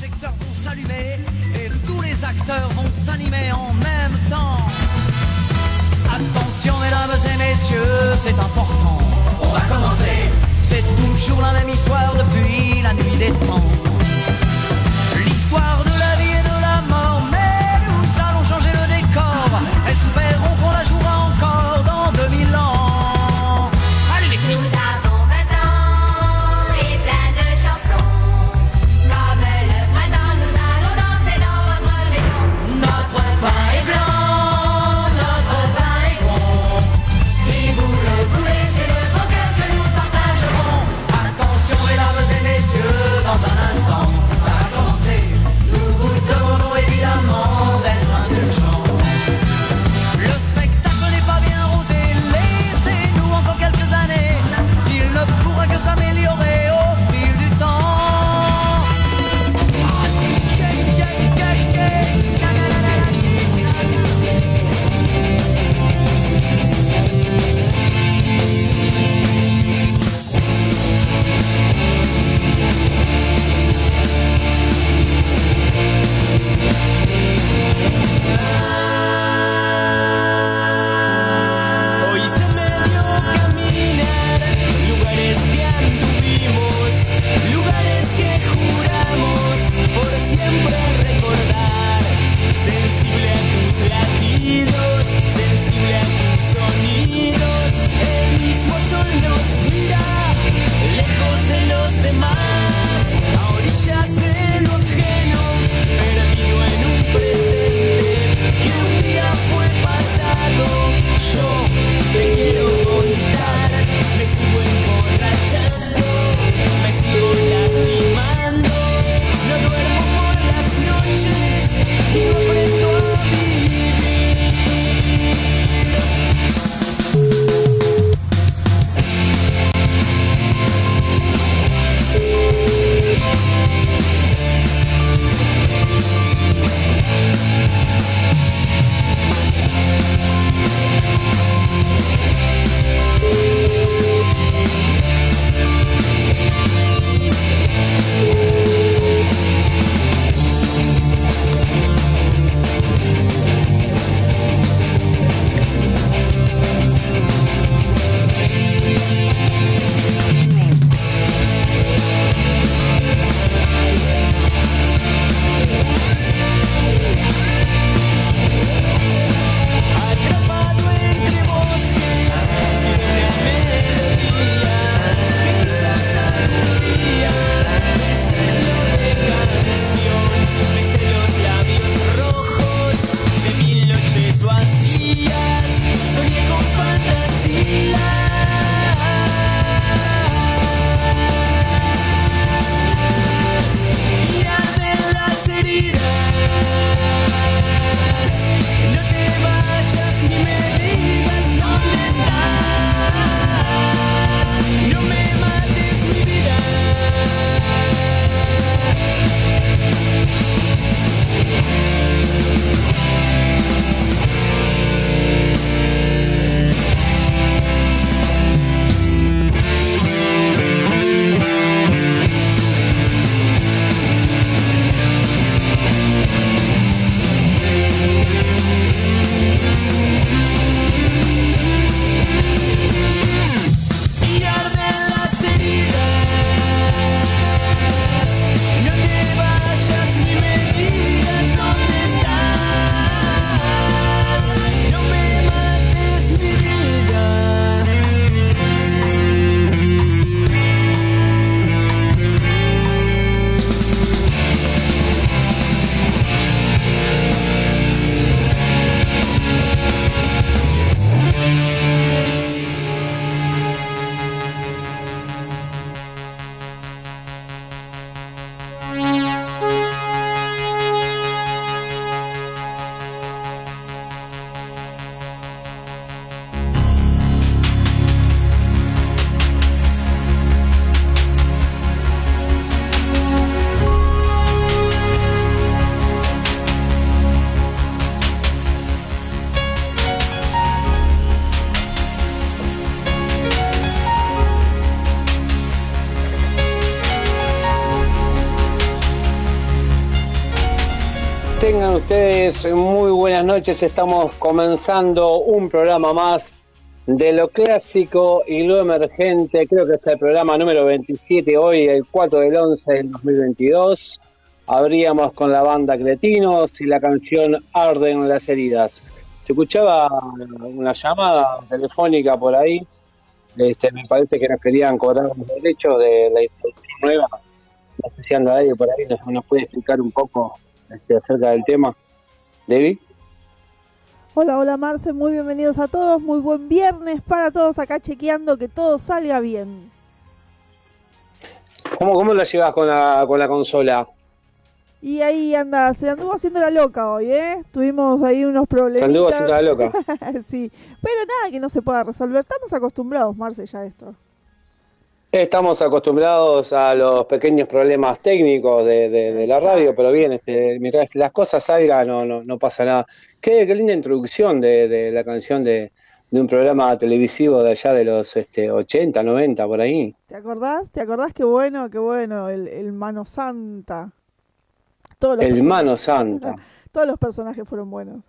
projecteurs vont s'allumer et tous les acteurs vont s'animer en même temps. Attention mesdames et messieurs, c'est important. On va commencer. C'est toujours la même histoire depuis la nuit des temps. L'histoire de noches. Estamos comenzando un programa más de lo clásico y lo emergente. Creo que es el programa número 27 hoy, el 4 del 11 del 2022. Abríamos con la banda Cretinos y la canción Arden las heridas. Se escuchaba una llamada telefónica por ahí. Este, me parece que nos querían cobrar los derechos de la introducción nueva. No sé si ahí por ahí, nos, nos puede explicar un poco este, acerca del tema. David. Hola, hola Marce, muy bienvenidos a todos, muy buen viernes para todos acá chequeando que todo salga bien. ¿Cómo, cómo la llevas con la, con la consola? Y ahí anda, se anduvo haciendo la loca hoy, ¿eh? Tuvimos ahí unos problemas. Se anduvo haciendo la loca. sí, pero nada que no se pueda resolver. Estamos acostumbrados, Marce, ya a esto. Estamos acostumbrados a los pequeños problemas técnicos de, de, de la radio, pero bien, este, mientras las cosas salgan no, no, no pasa nada. Qué, qué linda introducción de, de la canción de, de, un programa televisivo de allá de los este, 80, 90, por ahí. ¿Te acordás? ¿Te acordás? Qué bueno, qué bueno, el, el Mano Santa. Todos los el Mano Santa. Todos los personajes fueron buenos.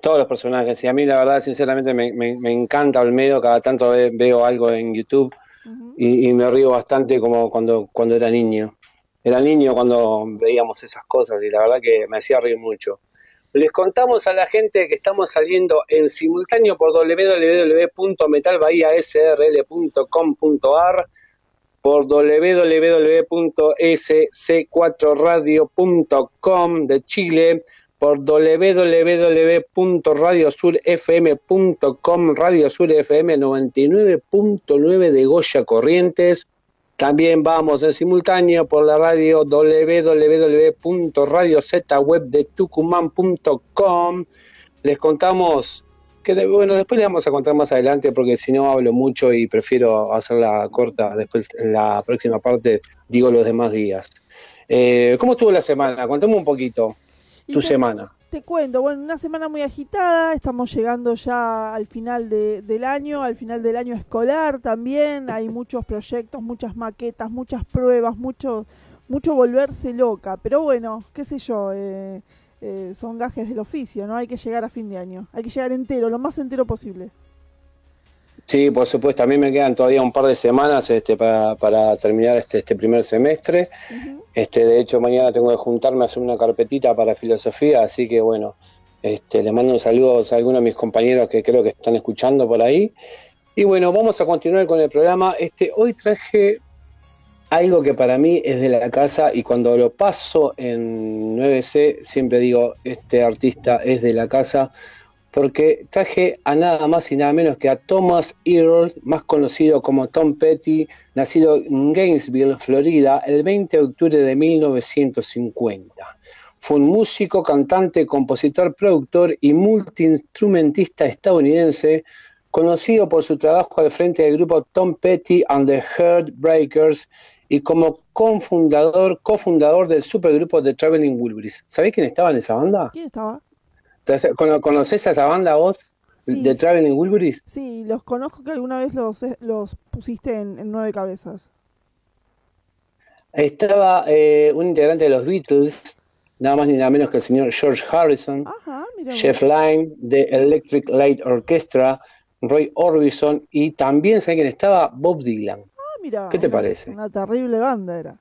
Todos los personajes, y a mí la verdad, sinceramente, me, me, me encanta Olmedo, cada tanto ve, veo algo en YouTube uh -huh. y, y, me río bastante como cuando, cuando era niño. Era niño cuando veíamos esas cosas y la verdad que me hacía reír mucho. Les contamos a la gente que estamos saliendo en simultáneo por www.metalbahiasrl.com.ar por www.sc4radio.com de Chile, por www.radiosurfm.com, Radio Sur FM 99.9 de Goya Corrientes. También vamos en simultáneo por la radio www.radiozwebdetucumán.com. Les contamos que, bueno, después les vamos a contar más adelante porque si no hablo mucho y prefiero hacerla corta. Después en la próxima parte digo los demás días. Eh, ¿Cómo estuvo la semana? Contame un poquito tu semana. Te cuento, bueno, una semana muy agitada, estamos llegando ya al final de, del año, al final del año escolar también, hay muchos proyectos, muchas maquetas, muchas pruebas, mucho, mucho volverse loca, pero bueno, qué sé yo, eh, eh, son gajes del oficio, ¿no? Hay que llegar a fin de año, hay que llegar entero, lo más entero posible. Sí, por supuesto. A mí me quedan todavía un par de semanas este, para, para terminar este, este primer semestre. Uh -huh. este, de hecho, mañana tengo que juntarme a hacer una carpetita para filosofía, así que bueno, este, les mando un saludo a algunos de mis compañeros que creo que están escuchando por ahí. Y bueno, vamos a continuar con el programa. Este, hoy traje algo que para mí es de la casa y cuando lo paso en 9C siempre digo, este artista es de la casa porque traje a nada más y nada menos que a Thomas Earl, más conocido como Tom Petty, nacido en Gainesville, Florida, el 20 de octubre de 1950. Fue un músico, cantante, compositor, productor y multiinstrumentista estadounidense, conocido por su trabajo al frente del grupo Tom Petty and the Heartbreakers y como cofundador, cofundador del supergrupo The Traveling Wilburys. ¿Sabés quién estaba en esa banda? ¿Quién estaba? ¿Conoces a esa banda vos? Sí, ¿De sí. Traveling Wilburys? Sí, los conozco que alguna vez los, los pusiste en, en Nueve Cabezas. Estaba eh, un integrante de los Beatles, nada más ni nada menos que el señor George Harrison, Ajá, Jeff Lynne de Electric Light Orchestra, Roy Orbison y también, ¿sabes quién estaba? Bob Dylan. Ah, mira. ¿Qué te parece? Una terrible banda era.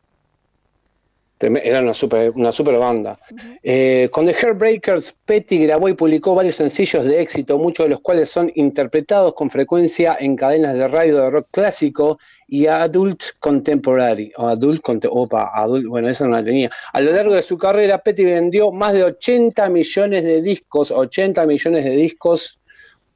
Era una super, una super banda. Eh, con The Heartbreakers, Petty grabó y publicó varios sencillos de éxito, muchos de los cuales son interpretados con frecuencia en cadenas de radio de rock clásico y adult contemporary, o adult, opa, adult, bueno, esa no la tenía. A lo largo de su carrera, Petty vendió más de 80 millones de discos, 80 millones de discos,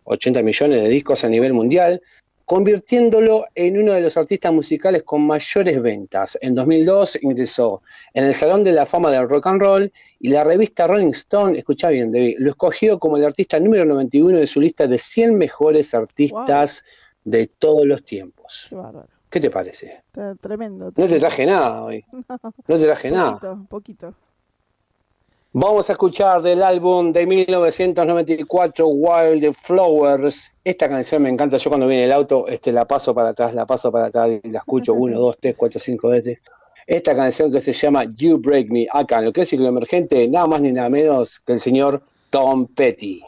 80 millones de discos a nivel mundial, convirtiéndolo en uno de los artistas musicales con mayores ventas. En 2002 ingresó en el Salón de la Fama del Rock and Roll y la revista Rolling Stone, escucha bien, David, lo escogió como el artista número 91 de su lista de 100 mejores artistas wow. de todos los tiempos. Qué bárbaro. ¿Qué te parece? Tremendo, tremendo. No te traje nada hoy. No, no te traje poquito, nada. Poquito. Vamos a escuchar del álbum de 1994, Wild Flowers. Esta canción me encanta. Yo cuando viene el auto este, la paso para atrás, la paso para atrás y la escucho uno, dos, tres, cuatro, cinco veces. esta canción que se llama You Break Me, acá en el clásico emergente, nada más ni nada menos que el señor Tom Petty.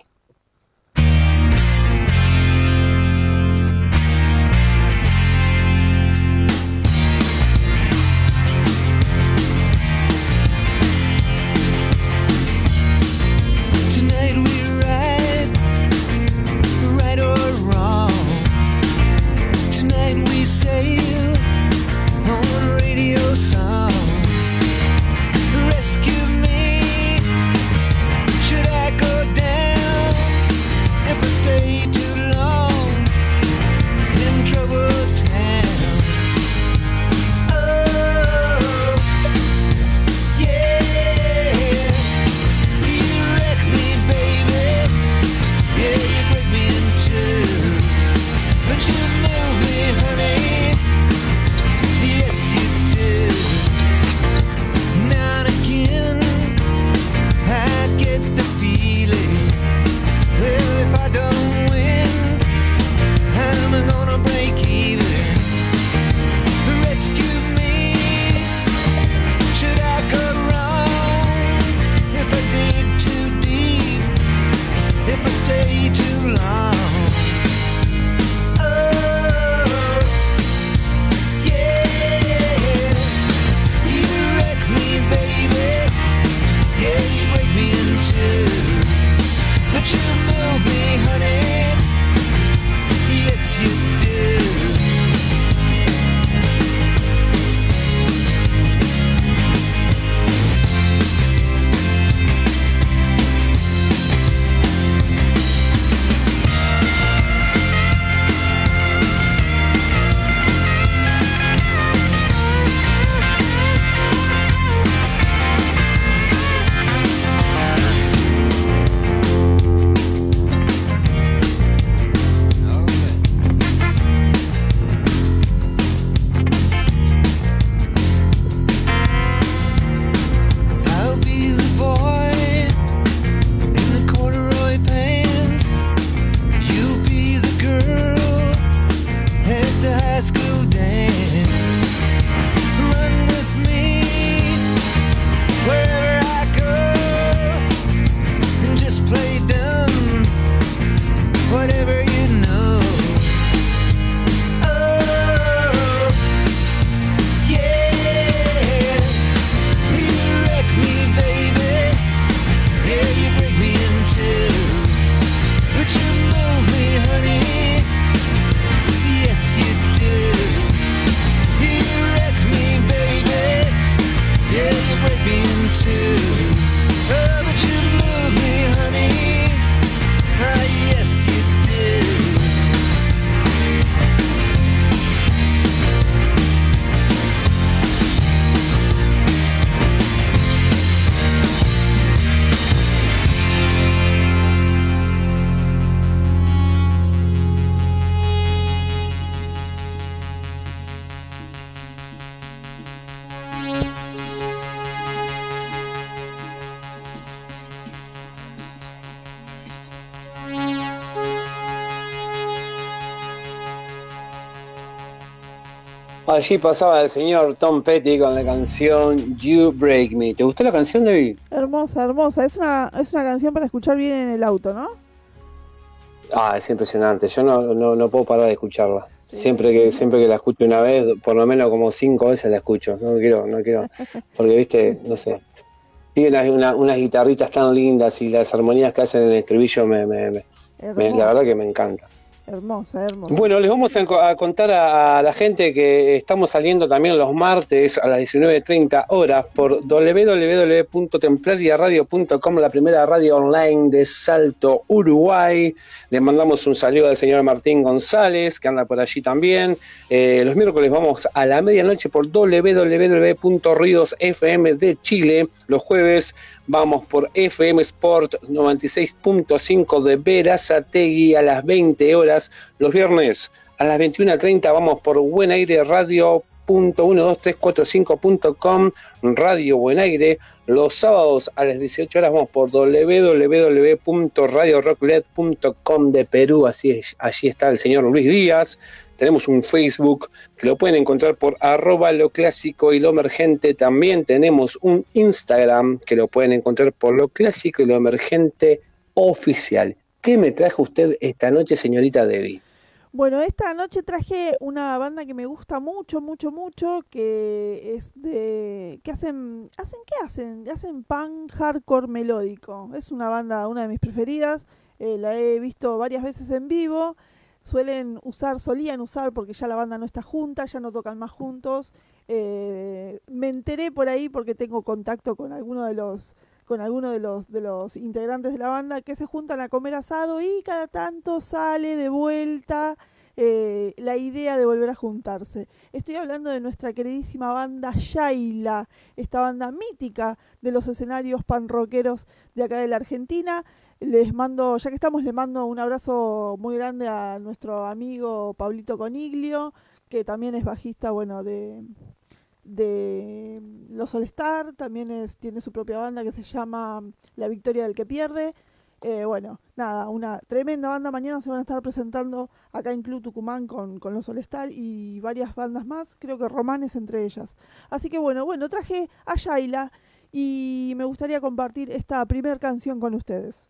Allí pasaba el señor Tom Petty con la canción You Break Me. ¿Te gustó la canción, David? Hermosa, hermosa. Es una, es una canción para escuchar bien en el auto, ¿no? Ah, es impresionante. Yo no, no, no puedo parar de escucharla. Siempre que siempre que la escucho una vez, por lo menos como cinco veces la escucho. No quiero, no quiero, porque viste, no sé. Tiene unas, unas guitarritas tan lindas y las armonías que hacen en el estribillo me, me, me- me- la verdad que me encanta. Hermosa, hermosa. Bueno, les vamos a, co- a contar a, a la gente que estamos saliendo también los martes a las 19.30 horas por www.templariaradio.com, la primera radio online de Salto, Uruguay. Le mandamos un saludo al señor Martín González, que anda por allí también. Eh, los miércoles vamos a la medianoche por www.ruidosfm de Chile. Los jueves vamos por FM Sport 96.5 de Verazategui a las 20 horas. Los viernes a las 21.30 vamos por Buenaire Radio. .12345.com Radio Buen Aire los sábados a las 18 horas vamos por www.radiorockled.com de Perú así es, allí está el señor Luis Díaz tenemos un Facebook que lo pueden encontrar por arroba lo clásico y lo emergente. También tenemos un Instagram que lo pueden encontrar por lo clásico y lo emergente oficial. ¿Qué me trajo usted esta noche, señorita Debbie? Bueno, esta noche traje una banda que me gusta mucho, mucho, mucho, que es de... que hacen... ¿Hacen qué hacen? Hacen punk hardcore melódico. Es una banda, una de mis preferidas. eh, la he visto varias veces en vivo. Suelen usar, solían usar, porque ya la banda no está junta, ya no tocan más juntos. Eh, me enteré por ahí porque tengo contacto con alguno de los con alguno de los de los integrantes de la banda que se juntan a comer asado y cada tanto sale de vuelta eh, la idea de volver a juntarse. Estoy hablando de nuestra queridísima banda Shaila, esta banda mítica de los escenarios panroqueros de acá de la Argentina. Les mando, ya que estamos, le mando un abrazo muy grande a nuestro amigo Pablito Coniglio, que también es bajista, bueno, de, de Los All Star, también es, tiene su propia banda que se llama La Victoria del que Pierde. Eh, bueno, nada, una tremenda banda. Mañana se van a estar presentando acá en Club Tucumán con, con los All Star y varias bandas más, creo que Romanes entre ellas. Así que bueno, bueno, traje a Shaila y me gustaría compartir esta primera canción con ustedes.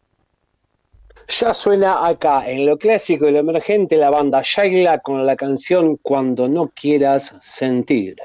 Ya suena acá en lo clásico y lo emergente la banda Shaila con la canción Cuando no quieras sentir.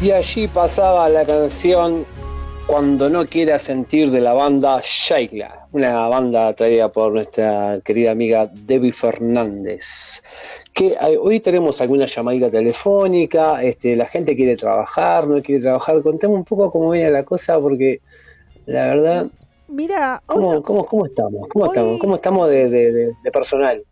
Y allí pasaba la canción Cuando no quieras sentir de la banda Shaila, una banda traída por nuestra querida amiga Debbie Fernández. Que eh, hoy tenemos alguna llamadita telefónica, este, la gente quiere trabajar, no quiere trabajar. Contame un poco cómo viene la cosa, porque la verdad, Mira, hoy, ¿cómo, cómo, cómo estamos? ¿Cómo Hoy- estamos? ¿Cómo estamos de, de- de- de personal?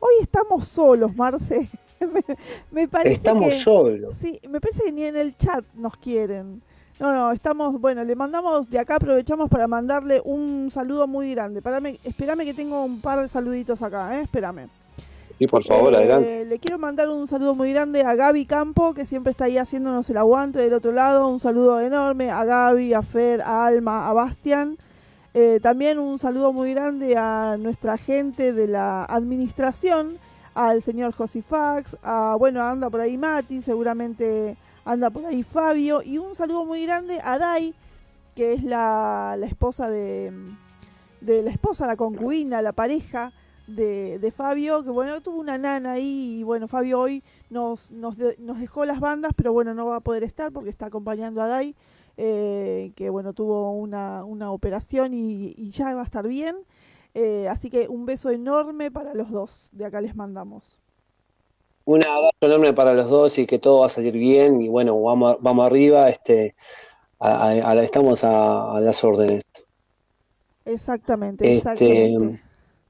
hoy estamos solos, Marce. me, me parece Estamos que... solos. Sí, me parece que ni en el chat nos quieren. No, no, estamos, bueno, le mandamos, de acá aprovechamos para mandarle un saludo muy grande. Parame, espérame que tengo un par de saluditos acá, ¿eh? Espérame. Y por favor, Eh, adelante. Le quiero mandar un saludo muy grande a Gaby Campo, que siempre está ahí haciéndonos el aguante del otro lado. Un saludo enorme a Gaby, a Fer, a Alma, a Bastian. Eh, también un saludo muy grande a nuestra gente de la administración, al señor Josifax, a, bueno, anda por ahí Mati, seguramente anda por ahí Fabio, y un saludo muy grande a Dai, que es la, la esposa de, de la esposa, la concubina, la pareja de, de Fabio, que bueno, tuvo una nana ahí, y bueno, Fabio hoy nos, nos, nos dejó las bandas, pero bueno, no va a poder estar porque está acompañando a Dai, eh, que bueno, tuvo una, una operación y ya va a estar bien. Eh, así que un beso enorme para los dos, de acá les mandamos. Un abrazo enorme para los dos y que todo va a salir bien. Y bueno, vamos, vamos arriba. Este, a- a- a- estamos a, a las órdenes. Exactamente, Este, exactamente.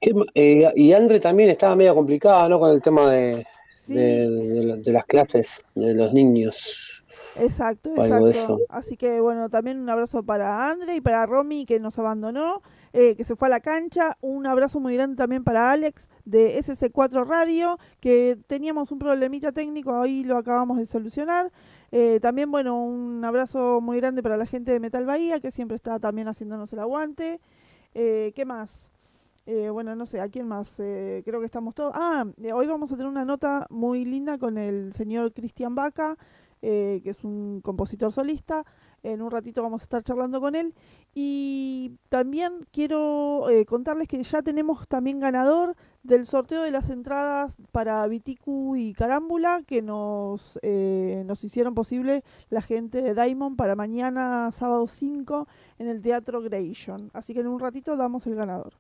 ¿Qué ma- eh, y Andre también estaba medio complicada, ¿no? Con el tema de, Sí, de, de la- de las clases de los niños. exacto, exacto. eso. Así que bueno, también un abrazo para Andre y para Romy que nos abandonó, eh, que se fue a la cancha. Un abrazo muy grande también para Alex de SC4 Radio, que teníamos un problemita técnico, hoy lo acabamos de solucionar. Eh, también, bueno, un abrazo muy grande para la gente de Metal Bahía, que siempre está también haciéndonos el aguante. Eh, ¿Qué más? Eh, bueno, no sé, ¿a quién más? Eh, creo que estamos todos. Ah, eh, hoy vamos a tener una nota muy linda con el señor Cristian Vaca, eh, que es un compositor solista. En un ratito vamos a estar charlando con él. Y también quiero eh, contarles que ya tenemos también ganador del sorteo de las entradas para Viticu y Carámbula que nos, eh, nos hicieron posible la gente de Diamond para mañana, sábado 5, en el Teatro Grayson. Así que en un ratito damos el ganador.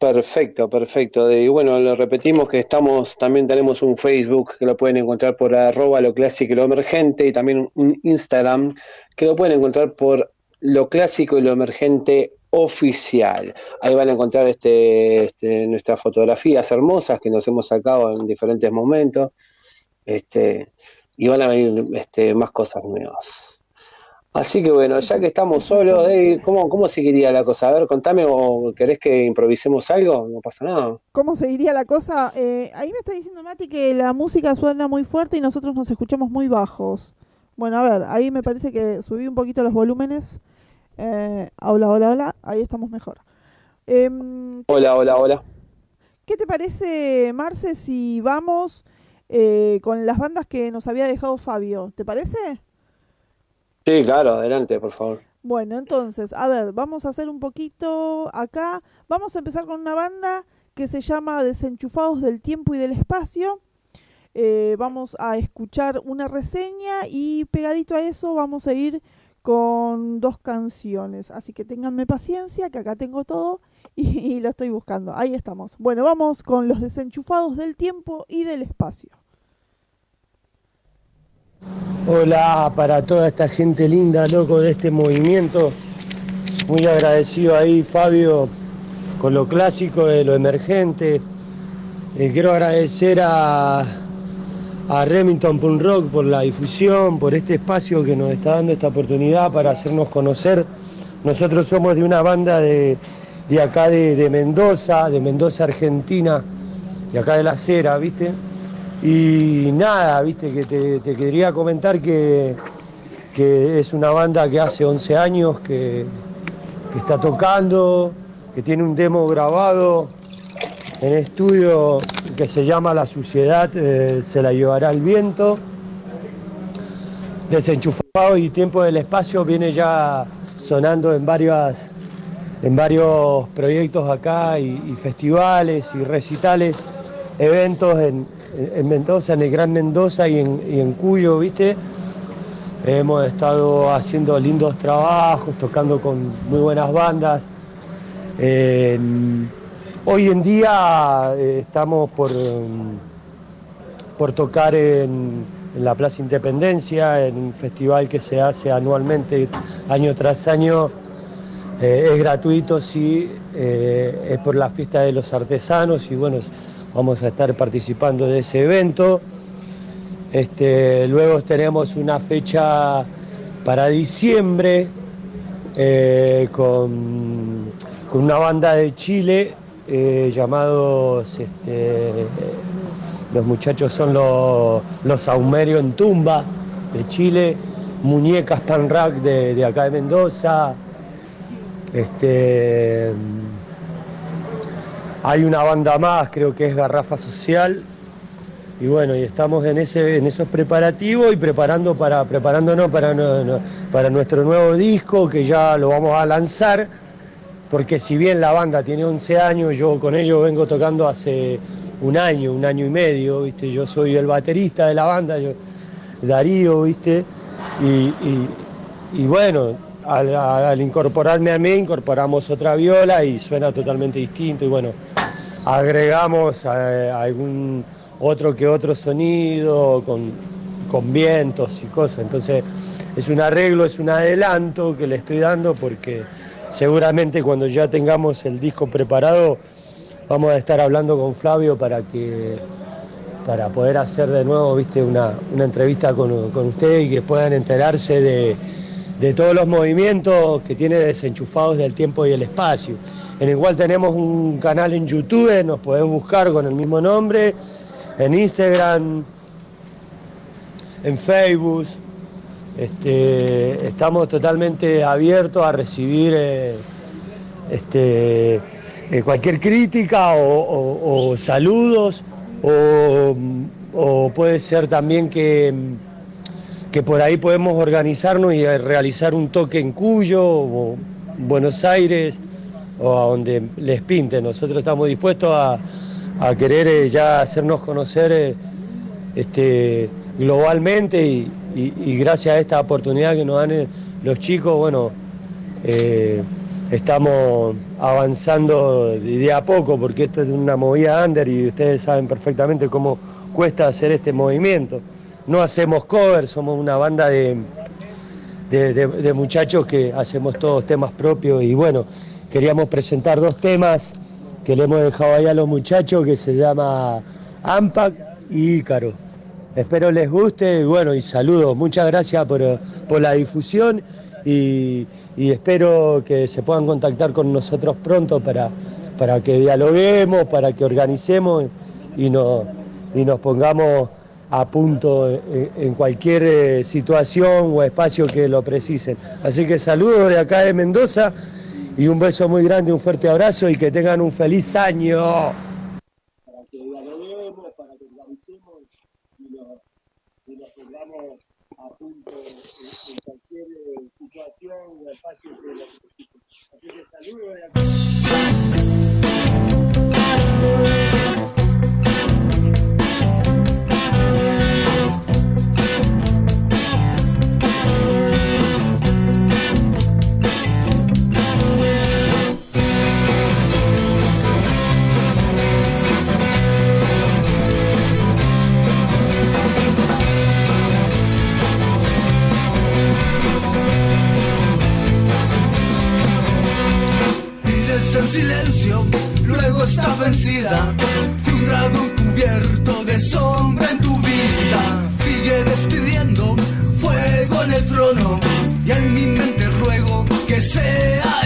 Perfecto, perfecto. Y bueno, lo repetimos que estamos, también tenemos un Facebook que lo pueden encontrar por arroba lo clásico y lo emergente y también un Instagram que lo pueden encontrar por lo clásico y lo emergente oficial. Ahí van a encontrar este, este, nuestras fotografías hermosas que nos hemos sacado en diferentes momentos. Este, y van a venir este, más cosas nuevas. Así que bueno, ya que estamos solos, ¿cómo, ¿cómo seguiría la cosa? A ver, contame o querés que improvisemos algo, no pasa nada. ¿Cómo seguiría la cosa? Eh, ahí me está diciendo Mati que la música suena muy fuerte y nosotros nos escuchamos muy bajos. Bueno, a ver, ahí me parece que subí un poquito los volúmenes. Eh, hola, hola, hola. Ahí estamos mejor. Em, Hola, hola, hola. ¿Qué te parece, Marce, si vamos eh, con las bandas que nos había dejado Fabio? ¿Te parece? Sí, claro, adelante, por favor. Bueno, entonces, a ver, vamos a hacer un poquito acá. Vamos a empezar con una banda que se llama Desenchufados del Tiempo y del Espacio. Eh, vamos a escuchar una reseña y pegadito a eso vamos a ir con dos canciones. Así que ténganme paciencia, que acá tengo todo y, y lo estoy buscando. Ahí estamos. Bueno, vamos con los desenchufados del tiempo y del espacio. Hola para toda esta gente linda, loco, de este movimiento. Muy agradecido ahí, Fabio, con lo clásico de lo emergente. Eh, quiero agradecer a, a Remington Punk Rock por la difusión, por este espacio que nos está dando esta oportunidad para hacernos conocer. Nosotros somos de una banda de, de acá de, de Mendoza, de Mendoza, Argentina, de acá de la Cera, ¿viste? Y nada, viste, que te, te quería comentar que, que es una banda que hace 11 años que, que está tocando, que tiene un demo grabado en estudio que se llama La Suciedad eh, se la llevará el viento. Desenchufado y Tiempo del Espacio viene ya sonando en varias en varios proyectos acá y, festivales y recitales, eventos en, en Mendoza, en el Gran Mendoza y en, y en Cuyo, ¿viste? Hemos estado haciendo lindos trabajos, tocando con muy buenas bandas. Hoy en día eh, estamos por, um, por tocar en, la Plaza Independencia, en un festival que se hace anualmente, año tras año. Eh, es gratuito, sí, eh, es por la fiesta de los artesanos y bueno, vamos a estar participando de ese evento. Este, luego tenemos una fecha para diciembre con, con una banda de Chile llamados, este, los muchachos son los, los en Tumba de Chile, Muñecas Pan Rack de, de acá de Mendoza, este, hay una banda más, creo que es Garrafa Social. Y bueno, y estamos en, ese, en esos preparativos y preparando para, preparándonos para, para nuestro nuevo disco que ya lo vamos a lanzar. Porque si bien la banda tiene 11 años, yo con ellos vengo tocando hace un año, un año y medio, ¿viste? Yo soy el baterista de la banda, Darío, ¿viste? Y, y- bueno, al, al incorporarme a mí, incorporamos otra viola y suena totalmente distinto. Y bueno, agregamos eh, algún otro que otro sonido con, con vientos y cosas. Entonces, es un arreglo, es un adelanto que le estoy dando porque seguramente cuando ya tengamos el disco preparado, vamos a estar hablando con Flavio para que para poder hacer de nuevo viste una, una entrevista con, con ustedes y que puedan enterarse de, de todos los movimientos que tiene desenchufados del tiempo y el espacio. En el cual tenemos un canal en YouTube, nos pueden buscar con el mismo nombre, en Instagram, en Facebook. Este, estamos totalmente abiertos a recibir eh, este, eh, cualquier crítica o, saludos o, puede ser también que, que por ahí podemos organizarnos y eh, realizar un toque en Cuyo o Buenos Aires o a donde les pinte. Nosotros estamos dispuestos a, a querer ya hacernos conocer este, globalmente y, y- gracias a esta oportunidad que nos dan eh, los chicos, bueno, eh, estamos avanzando de, a poco porque esto es una movida under y ustedes saben perfectamente cómo cuesta hacer este movimiento. No hacemos covers, somos una banda de- de muchachos que hacemos todos temas propios y bueno, queríamos presentar dos temas que le hemos dejado ahí a los muchachos que se llama Ampac y Ícaro. Espero les guste y bueno, y saludos. Muchas gracias por, por la difusión y, y espero que se puedan contactar con nosotros pronto para, para que dialoguemos, para que organicemos y nos, y nos pongamos a punto en, en cualquier eh, situación o espacio que lo precisen. Así que saludos de acá de Mendoza y un beso muy grande, un fuerte abrazo y que tengan un feliz año. Para que dialoguemos, para que organicemos y nos, y nos pongamos a punto en, en cualquier eh, situación o espacio que lo necesiten. Así que saludos silencio, luego está vencida. Un dragón cubierto de sombra en tu vida. Sigue despidiendo fuego en el trono. Y en mi mente ruego que sea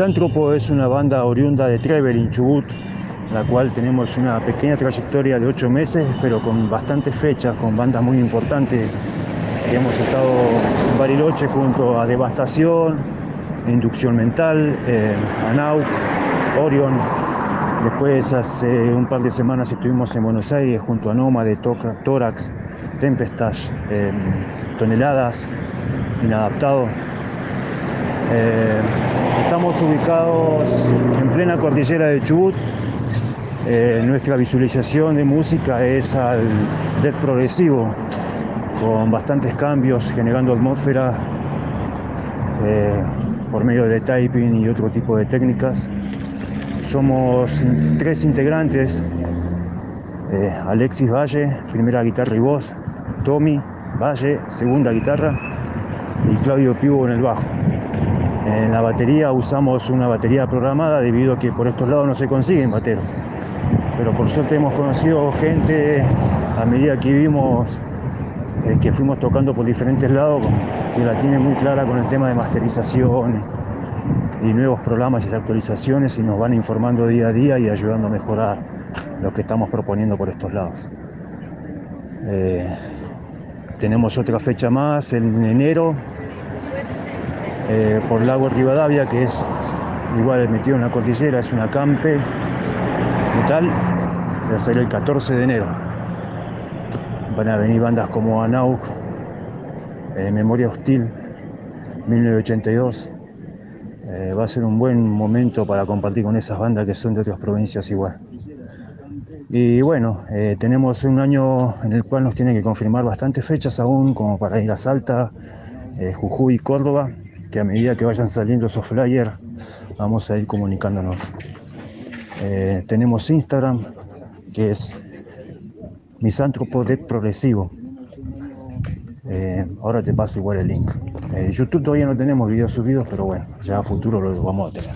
Misántropo es una banda oriunda de Trevelin, Chubut, la cual tenemos una pequeña trayectoria de ocho meses, pero con bastantes fechas, con bandas muy importantes. Hemos estado en Bariloche junto a Devastación, Inducción Mental, eh, Anauk, Orion. Después, hace un par de semanas estuvimos en Buenos Aires junto a Nómade, Toca- Tórax, Tempestas, eh, Toneladas, Inadaptado. Eh, estamos ubicados en plena cordillera de Chubut. Eh, nuestra visualización de música es al death progresivo, con bastantes cambios, generando atmósfera eh, por medio de typing y otro tipo de técnicas. Somos tres integrantes, Alexis Valle, primera guitarra y voz, Tommy Valle, segunda guitarra, y Claudio Pivo en el bajo. En la batería usamos una batería programada debido a que por estos lados no se consiguen bateros. Pero por suerte hemos conocido gente a medida que vimos eh, que fuimos tocando por diferentes lados que la tiene muy clara con el tema de masterización y nuevos programas y actualizaciones y nos van informando día a día y ayudando a mejorar lo que estamos proponiendo por estos lados. Eh, tenemos otra fecha más en enero eh, por Lago Rivadavia, que es igual metido en la cordillera, es una campe metal, va a ser el 14 de enero. Van a venir bandas como Anauk, eh, Memoria Hostil, 1982. Eh, va a ser un buen momento para compartir con esas bandas que son de otras provincias igual. Y bueno, tenemos un año en el cual nos tienen que confirmar bastantes fechas aún, como para ir a Salta, Jujuy y Córdoba, que a medida que vayan saliendo esos flyers vamos a ir comunicándonos. Eh, tenemos Instagram, que es Misántropo Death Progresivo. Eh, ahora te paso igual el link. Eh, YouTube todavía no tenemos videos subidos, pero bueno, ya a futuro lo vamos a tener.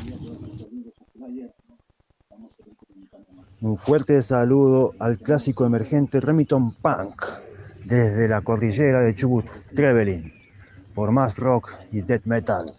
Un fuerte saludo al clásico emergente Remington Punk desde la cordillera de Chubut, Trevelin, por más rock y death metal.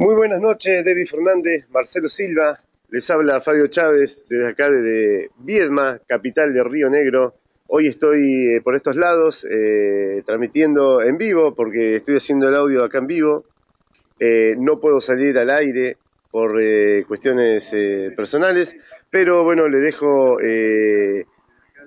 Muy buenas noches, David Fernández, Marcelo Silva. Les habla Fabio Chávez desde acá, desde Viedma, capital de Río Negro. Hoy estoy eh, por estos lados eh, transmitiendo en vivo porque estoy haciendo el audio acá en vivo. Eh, no puedo salir al aire por cuestiones personales, pero bueno, le dejo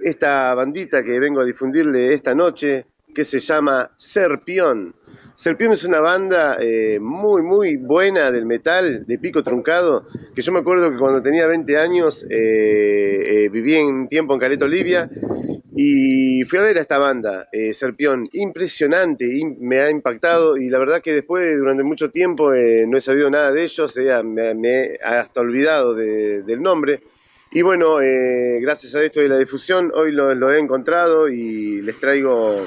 esta bandita que vengo a difundirle esta noche que se llama Serpión. Serpión es una banda eh, muy, muy buena del metal, de pico truncado, que yo me acuerdo que cuando tenía 20 años eh, eh, viví un tiempo en Caleta Olivia y fui a ver a esta banda, eh, Serpión, impresionante, im- me ha impactado y la verdad que después, durante mucho tiempo, eh, no he sabido nada de ellos, me, me he hasta olvidado de- del nombre. Y bueno, eh, gracias a esto y la difusión, hoy lo, he encontrado y les traigo,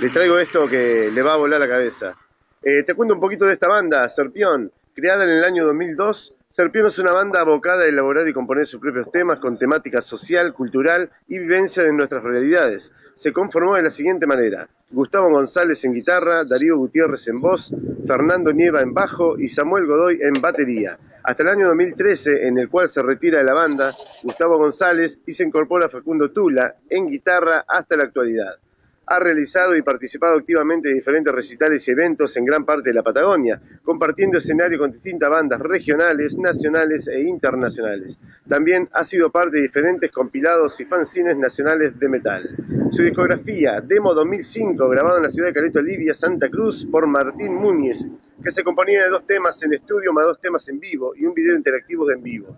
les traigo esto que le va a volar la cabeza. Eh, te cuento un poquito de esta banda, Serpión. Creada en el año 2002, Serpión es una banda abocada a elaborar y componer sus propios temas con temática social, cultural y vivencia de nuestras realidades. Se conformó de la siguiente manera. Gustavo González en guitarra, Darío Gutiérrez en voz, Fernando Nieva en bajo y Samuel Godoy en batería. Hasta el año 2013, en el cual se retira de la banda Gustavo González y se incorpora Facundo Tula en guitarra hasta la actualidad. Ha realizado y participado activamente de diferentes recitales y eventos en gran parte de la Patagonia, compartiendo escenario con distintas bandas regionales, nacionales e internacionales. También ha sido parte de diferentes compilados y fanzines nacionales de metal. Su discografía, Demo 2005, grabado en la ciudad de Caleta Olivia, Santa Cruz, por Martín Múñez, que se componía de dos temas en estudio más dos temas en vivo y un video interactivo de en vivo.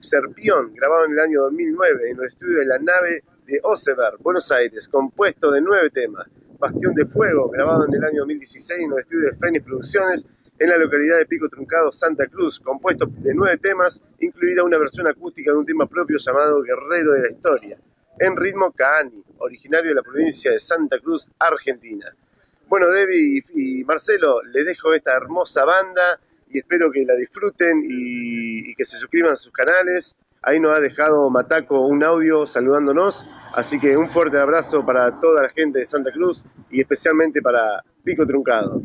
Serpión, grabado en el año 2009 en los estudios de la nave de Osever, Buenos Aires, compuesto de nueve temas. Bastión de Fuego, grabado en el año 2016 en los estudios de Fénix Producciones en la localidad de Pico Truncado, Santa Cruz, compuesto de nueve temas, incluida una versión acústica de un tema propio llamado Guerrero de la Historia, en ritmo Kaani, originario de la provincia de Santa Cruz, Argentina. Bueno, Debbie y, Marcelo, les dejo esta hermosa banda y espero que la disfruten y, y que se suscriban a sus canales. Ahí nos ha dejado Mataco un audio saludándonos, así que un fuerte abrazo para toda la gente de Santa Cruz y especialmente para Pico Truncado.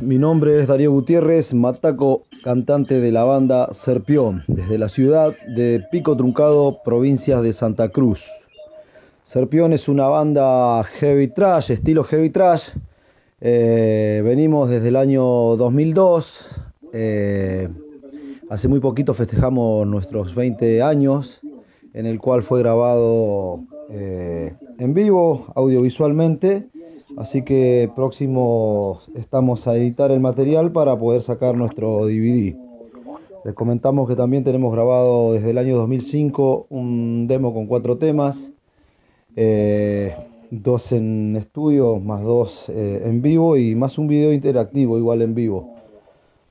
Mi nombre es Darío Gutiérrez, Mataco, cantante de la banda Serpión, desde la ciudad de Pico Truncado, provincia de Santa Cruz. Serpión es una banda heavy trash, estilo heavy trash. Eh, venimos desde el año 2002. eh, hace muy poquito festejamos nuestros 20 años, en el cual fue grabado eh, en vivo, audiovisualmente. Así que próximo estamos a editar el material para poder sacar nuestro DVD. Les comentamos que también tenemos grabado desde el año 2005 un demo con cuatro temas, eh, dos en estudio, más dos eh, en vivo y más un video interactivo igual en vivo.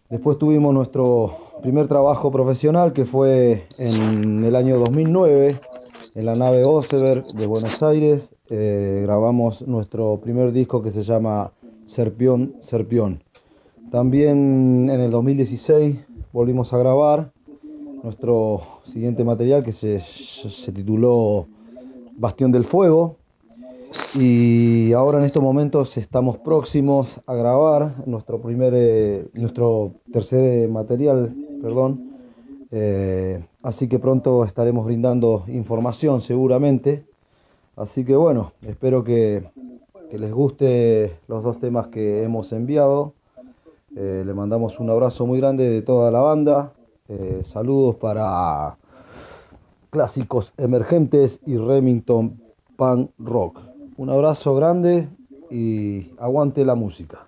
Después tuvimos nuestro primer trabajo profesional que fue en el año 2009 en la nave Oseberg de Buenos Aires. Eh, grabamos nuestro primer disco que se llama Serpión, Serpión. También en el 2016 volvimos a grabar nuestro siguiente material que se, se tituló Bastión del Fuego. Y ahora en estos momentos estamos próximos a grabar nuestro primer, eh, nuestro tercer eh, material, perdón. Así que pronto estaremos brindando información seguramente. Así que bueno, espero que, les guste los dos temas que hemos enviado. Eh, le mandamos un abrazo muy grande de toda la banda. Eh, saludos para Clásicos Emergentes y Remington Punk Rock. Un abrazo grande y aguante la música.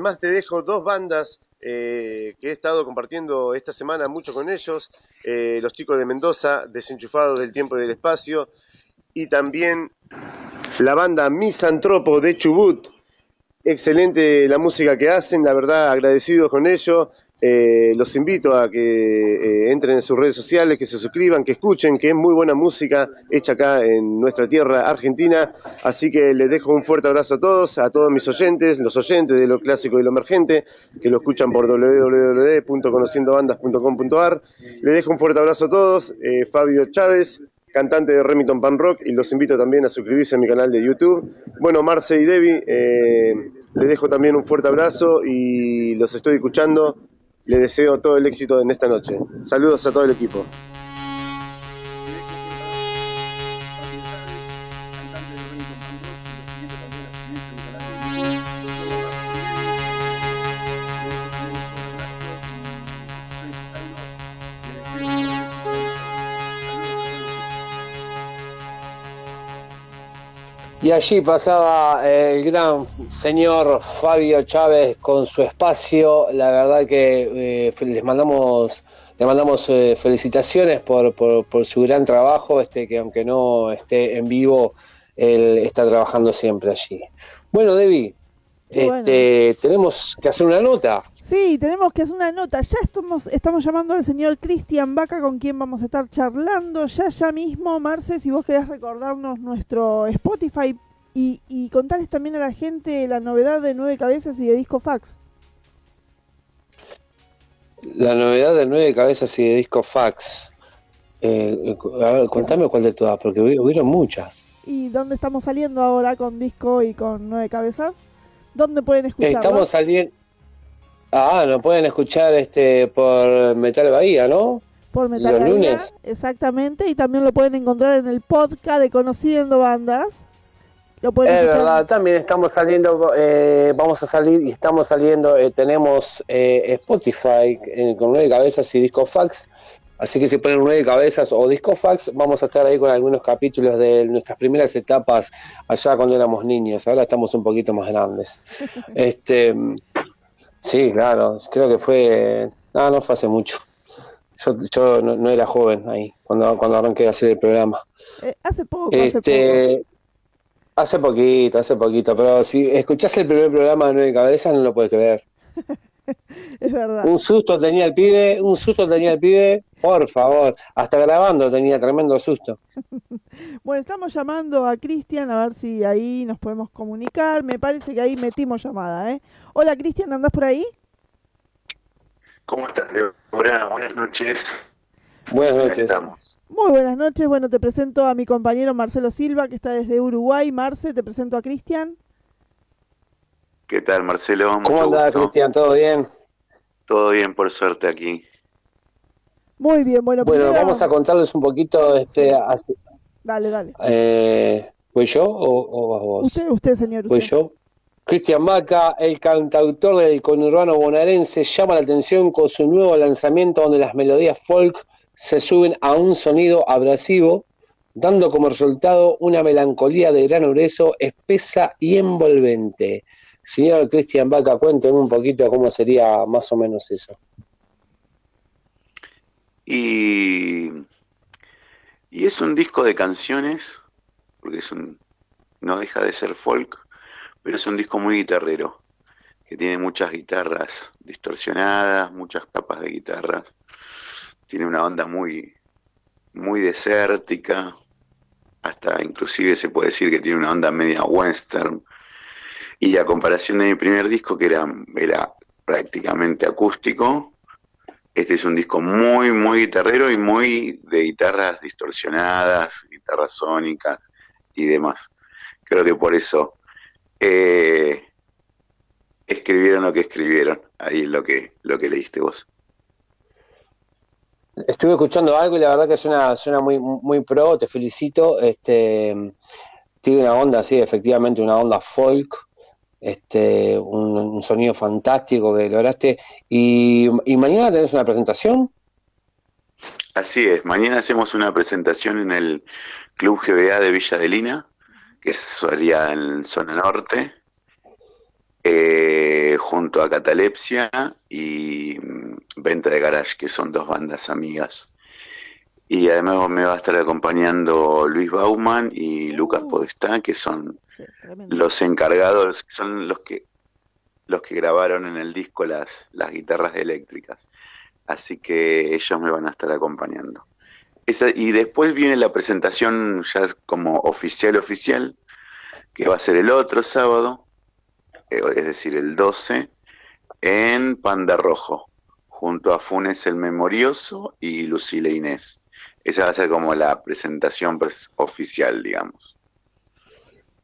Además te dejo dos bandas eh, que he estado compartiendo esta semana mucho con ellos, eh, los chicos de Mendoza, desenchufados del tiempo y del espacio, y también la banda Misantropo de Chubut. Excelente la música que hacen, la verdad agradecidos con ellos. Eh, los invito a que eh, entren en sus redes sociales, que se suscriban, que escuchen, que es muy buena música hecha acá en nuestra tierra argentina. Así que les dejo un fuerte abrazo a todos, a todos mis oyentes, los oyentes de lo clásico y lo emergente, que lo escuchan por www.conociendobandas.com.ar. Les dejo un fuerte abrazo a todos. Eh, Fabio Chávez, cantante de Remington Pan Rock, y los invito también a suscribirse a mi canal de YouTube. Bueno, Marce y Debbie, les dejo también un fuerte abrazo y los estoy escuchando. Les deseo todo el éxito en esta noche. Saludos a todo el equipo. Allí pasaba el gran señor Fabio Chávez con su espacio. La verdad que eh, les mandamos, le mandamos eh, felicitaciones por, por, por su gran trabajo, este que aunque no esté en vivo, él está trabajando siempre allí. Bueno, Debbie, Bueno. este, tenemos que hacer una nota. Sí, tenemos que hacer una nota. Ya estamos, estamos llamando al señor Cristian Vaca con quien vamos a estar charlando ya ya mismo. Marce, si vos querés recordarnos nuestro Spotify y, y contarles también a la gente la novedad de Nueve Cabezas y de Disco Fax. La novedad de Nueve Cabezas y de Disco Fax. Eh, a ver, contame cuál de todas, porque hubi- hubieron muchas. ¿Y dónde estamos saliendo ahora con Disco y con Nueve Cabezas? ¿Dónde pueden escucharlo? Estamos saliendo. Ah, nos pueden escuchar este por Metal Bahía, ¿no? Por Metal los Bahía, lunes. Exactamente, y también lo pueden encontrar en el podcast de Conociendo Bandas. Lo pueden Es escuchar verdad, también estamos saliendo, eh, vamos a salir y estamos saliendo, eh, tenemos eh, Spotify eh, con nueve cabezas y Disco Fax, así que si ponen nueve cabezas o Disco Fax, vamos a estar ahí con algunos capítulos de nuestras primeras etapas allá cuando éramos niños, ahora estamos un poquito más grandes. este, sí, claro, creo que fue, no, no fue hace mucho. Yo, yo no, no era joven ahí, cuando, cuando arranqué a hacer el programa. Eh, hace poco, hace poco. Este, hace poquito, hace poquito, pero si escuchás el primer programa de Nueve Cabezas no lo puedes creer. Es verdad. Un susto tenía el pibe, un susto tenía el pibe, por favor, hasta grabando tenía tremendo susto. Bueno, estamos llamando a Cristian a ver si ahí nos podemos comunicar. Me parece que ahí metimos llamada, ¿eh? Hola, Cristian, ¿andás por ahí? ¿Cómo estás, Deborah? Buenas noches. Buenas noches. estamos. Muy buenas noches. Bueno, te presento a mi compañero Marcelo Silva, que está desde Uruguay. Marce, te presento a Cristian. ¿Qué tal, Marcelo? Mucho ¿Cómo andás. Cristian? ¿Todo bien? Todo bien, por suerte, aquí. Muy bien, bueno, Bueno, primero- vamos a contarles un poquito, este, hace- Dale, dale. eh, ¿voy yo o, o vas vos? Usted, usted, señor. Voy Usted. yo. Cristian Maca, el cantautor del conurbano bonaerense, llama la atención con su nuevo lanzamiento donde las melodías folk se suben a un sonido abrasivo, dando como resultado una melancolía de gran grueso, espesa y envolvente. Señor Cristian Vaca, cuénteme un poquito cómo sería más o menos eso. Y, y es un disco de canciones, porque es un, no deja de ser folk, pero es un disco muy guitarrero, que tiene muchas guitarras distorsionadas, muchas capas de guitarras. Tiene una onda muy, muy desértica, hasta inclusive se puede decir que tiene una onda media western. Y a comparación de mi primer disco, que era, era prácticamente acústico, este es un disco muy, muy guitarrero y muy de guitarras distorsionadas, guitarras sónicas y demás. Creo que por eso eh, escribieron lo que escribieron. Ahí es lo que, lo que leíste vos. Estuve escuchando algo y la verdad que suena, suena muy, muy pro, te felicito. Este, tiene una onda, sí, efectivamente, una onda folk, este, un, sonido fantástico que lograste. Y, y mañana tenés una presentación. Así es, mañana hacemos una presentación en el Club GBA de Villa de Lina, que sería en zona norte. Eh, junto a Catalepsia y mm, Venta de Garage, que son dos bandas amigas. Y además me va a estar acompañando Luis Bauman y Lucas Podestá, que son Sí, los encargados, son los que los que grabaron en el disco las, las guitarras eléctricas. Así que ellos me van a estar acompañando. Esa- y después viene la presentación ya como oficial oficial, que va a ser el otro sábado, eh, es decir, el 12, en Panda Rojo, junto a Funes el Memorioso y Lucila Inés. Esa va a ser como la presentación pres- oficial, digamos.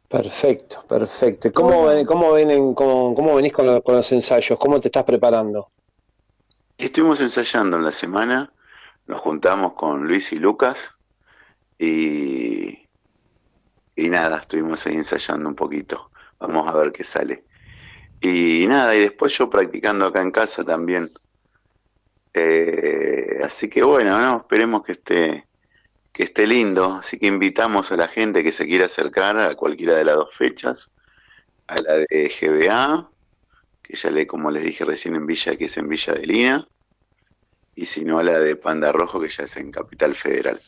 Perfecto, perfecto. ¿Cómo, cómo, ven cómo, cómo venís con, lo- con los ensayos? ¿Cómo te estás preparando? Estuvimos ensayando en la semana, nos juntamos con Luis y Lucas y, y nada, estuvimos ahí ensayando un poquito. Vamos a ver qué sale. Y nada, y después yo practicando acá en casa también. Eh, así que bueno, ¿no? esperemos que esté, que esté lindo. Así que invitamos a la gente que se quiera acercar a cualquiera de las dos fechas, a la de GBA, que ya le, como les dije recién en Villa, que es en Villa de Lina, y si no a la de Panda Rojo, que ya es en Capital Federal.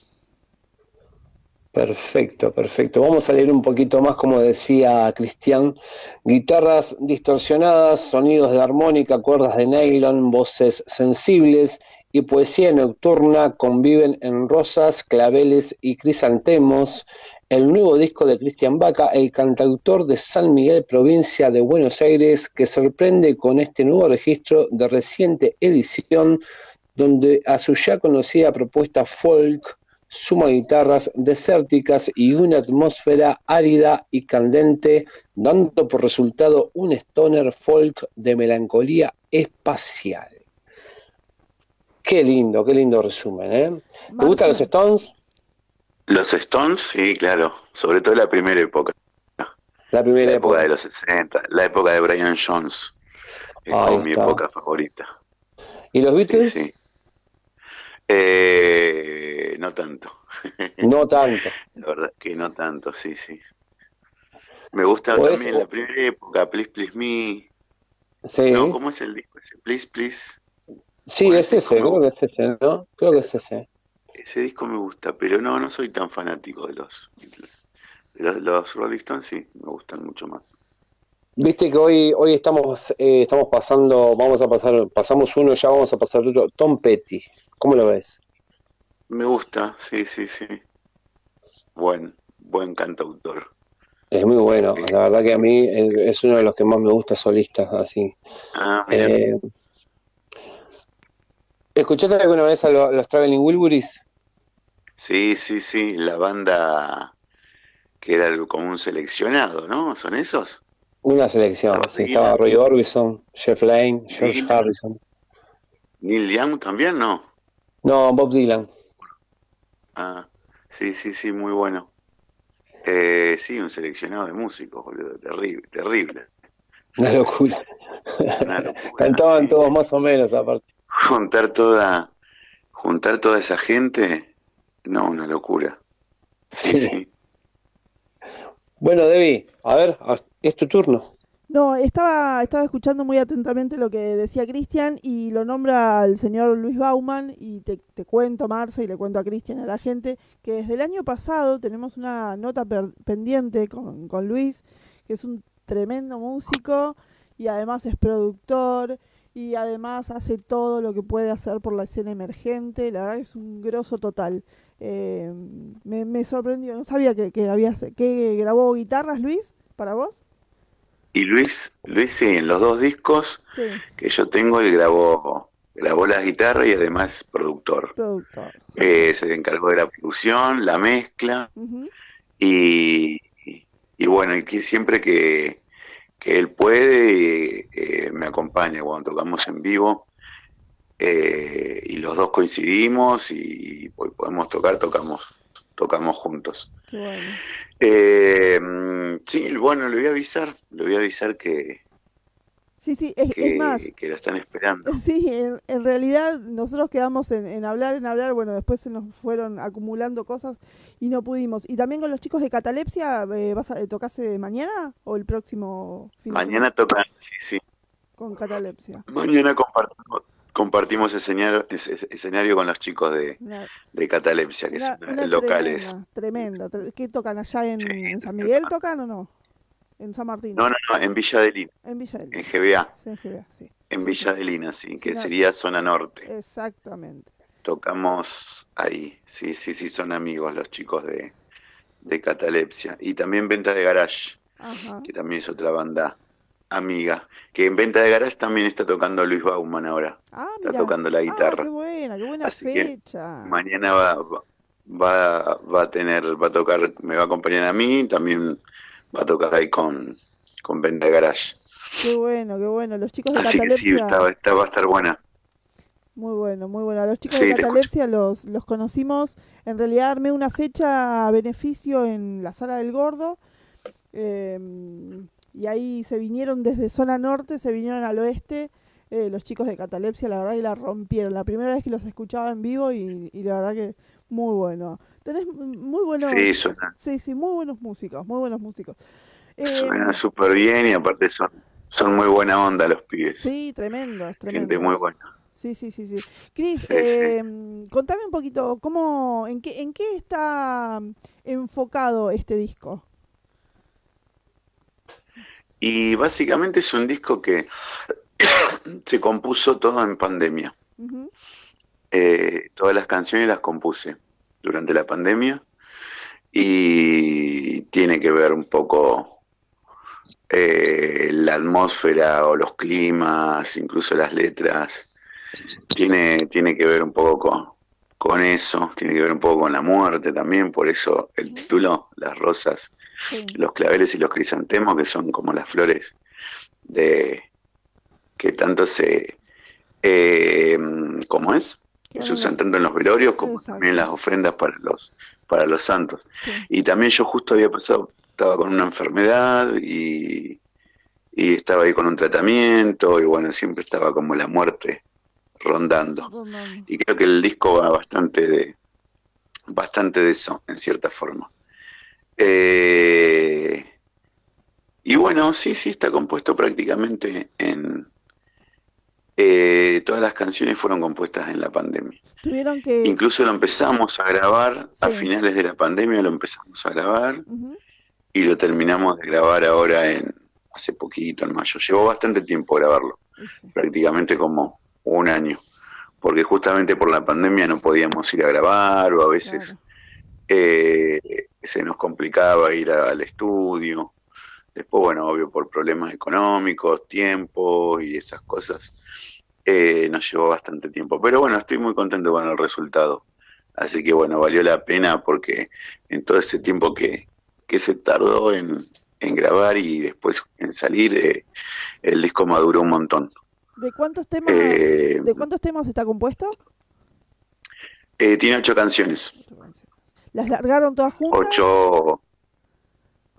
Perfecto, perfecto. Vamos a leer un poquito más, como decía Cristian. Guitarras distorsionadas, sonidos de armónica, cuerdas de nylon, voces sensibles y poesía nocturna conviven en rosas, claveles y crisantemos. El nuevo disco de Cristian Vaca, el cantautor de San Miguel, provincia de Buenos Aires, que sorprende con este nuevo registro de reciente edición, donde a su ya conocida propuesta folk suma guitarras desérticas y una atmósfera árida y candente, dando por resultado un stoner folk de melancolía espacial. Qué lindo, qué lindo resumen, ¿eh? ¿Te gustan los Stones? Los Stones, sí, claro, sobre todo la primera época, La primera la época época. de los 60, la época de Brian Jones, es como mi época favorita. ¿Y los Sí, Beatles? sí. Eh, no tanto, No tanto. la verdad que no tanto, sí, sí. Me gusta O es- también la primera época, Please Please Me. Sí, No, ¿cómo es el disco ese? Please Please. sí, es ese, creo que es ese, ¿no? Creo que es ese. Ese disco me gusta, pero no, no soy tan fanático de los Beatles. De los, los Rolling Stones sí, me gustan mucho más. Viste que hoy, hoy estamos, eh, estamos pasando, vamos a pasar, pasamos uno, ya vamos a pasar otro. Tom Petty, ¿cómo lo ves? Me gusta, sí, sí, sí. Buen, buen cantautor. Es muy bueno, la verdad que a mí es uno de los que más me gusta solistas, así. Ah. Eh, ¿Escuchaste alguna vez a lo- los Traveling Wilburys? Sí, sí, sí, la banda que era como un seleccionado, ¿no? ¿Son esos? Una selección, Estaba sí, estaba Roy Orbison, Jeff Lane, George. Harrison. Neil Young también, ¿no? No, Bob Dylan. Ah, sí, sí, sí, muy bueno. Eh, sí, un seleccionado de músicos, boludo, terrible, terrible. Una locura. Una locura, Cantaban sí. todos más o menos aparte. Juntar toda, juntar toda esa gente, no, una locura. Sí, Sí. sí. Bueno, Debbie, a ver, es tu turno. No, estaba, estaba escuchando muy atentamente lo que decía Cristian y lo nombra al señor Luis Bauman y te, te cuento, Marce, y le cuento a Cristian, a la gente, que desde el año pasado tenemos una nota per- pendiente con, con Luis, que es un tremendo músico y además es productor y además hace todo lo que puede hacer por la escena emergente, la verdad que es un grosso total. Eh, me, me sorprendió, no sabía que, que, habías, que grabó guitarras, Luis, para vos. Y Luis, Luis sí, en los dos discos Sí, que yo tengo, él grabó, grabó las guitarras y además productor. productor. Eh, se encargó de la producción, la mezcla y, y bueno, y que siempre que, que él puede eh, me acompaña cuando tocamos en vivo eh, y los dos coincidimos y pues, podemos tocar, tocamos, tocamos juntos. Qué bueno. Eh, sí, bueno, le voy a avisar, le voy a avisar que, Sí, sí, es, más, que lo están esperando. sí, en, en realidad nosotros quedamos en, en hablar, en hablar, bueno, después se nos fueron acumulando cosas y no pudimos. Y también con los chicos de Catalepsia, eh, ¿vas a, ¿tocase mañana o el próximo fin Mañana tocan, sí, sí. con catalepsia. Mañana compartimos, compartimos escenario, es- escenario con los chicos de, Una, de Catalepsia, que una- son locales. Tremenda, tremenda. tre- ¿Qué tocan allá en, en San Miguel? ¿Tocan o no? En San Martín. No, no, no, en Villa de Lina, En Villa en GBA, Sí, en GBA, sí. en Sí, Villa de Lina, sí, que sería zona norte. Exactamente. Tocamos ahí, sí, sí, sí, son amigos los chicos de, de Catalepsia. Y también Venta de Garage, Ajá. que también es otra banda amiga, que en Venta de Garage también está tocando Luis Bauman ahora, Ah, está tocando la Ah, guitarra. qué buena, qué buena Así que fecha. Mañana va, va- va, va a tener, va a tocar, me va a acompañar a mí, también va a tocar ahí con, con Venta de Garage. Qué bueno, qué bueno. Los chicos de Así que sí, catalepsia. está, está- va a estar buena. Muy bueno, muy bueno. A los chicos Sí, de catalepsia los, los conocimos. En realidad armé una fecha a beneficio en la Sala del Gordo. eh, y ahí se vinieron desde zona norte, se vinieron al oeste. eh, los chicos de catalepsia, la verdad que la rompieron. La primera vez que los escuchaba en vivo y, y la verdad que muy bueno. Tenés muy buenos. Sí, suena, Sí, sí, muy buenos músicos, muy buenos músicos. Eh, suena súper bien y aparte son, son muy buena onda los pibes. sí, tremendo, Gente tremendo. muy buena. Sí, sí, sí, sí. Cris, Sí, eh, contame un poquito, ¿cómo, en qué, en qué está enfocado este disco? Y básicamente es un disco que se compuso todo en pandemia. Eh, todas las canciones las compuse durante la pandemia y tiene que ver un poco eh, la atmósfera o los climas, incluso las letras. Tiene, tiene que ver un poco con, con eso, tiene que ver un poco con la muerte también, por eso el título, Las Rosas, sí, los claveles y los crisantemos, que son como las flores de que tanto se, eh, ¿cómo es? se usan tanto en los velorios como Exacto. también en las ofrendas para los para los santos. Sí, Y también yo justo había pasado, estaba con una enfermedad y, y estaba ahí con un tratamiento y bueno, siempre estaba como la muerte rondando. Y creo que el disco va bastante de bastante de eso, en cierta forma. Eh, y bueno, sí, sí, está compuesto prácticamente en... eh, todas las canciones fueron compuestas en la pandemia. Tuvieron que... Incluso lo empezamos a grabar a finales de la pandemia, lo empezamos a grabar y lo terminamos de grabar ahora en hace poquito, en mayo. Llevó bastante tiempo grabarlo, sí, prácticamente como un año, porque justamente por la pandemia no podíamos ir a grabar o a veces claro. eh, se nos complicaba ir a- al estudio. Después, bueno, obvio, por problemas económicos, tiempo y esas cosas, eh, nos llevó bastante tiempo. Pero bueno, estoy muy contento con el resultado. Así que bueno, valió la pena porque en todo ese tiempo que, que se tardó en, en grabar y después en salir, eh, el disco maduró un montón. ¿De cuántos temas, Eh, de cuántos temas está compuesto? Eh, tiene ocho canciones. ¿Las largaron todas juntas? Ocho...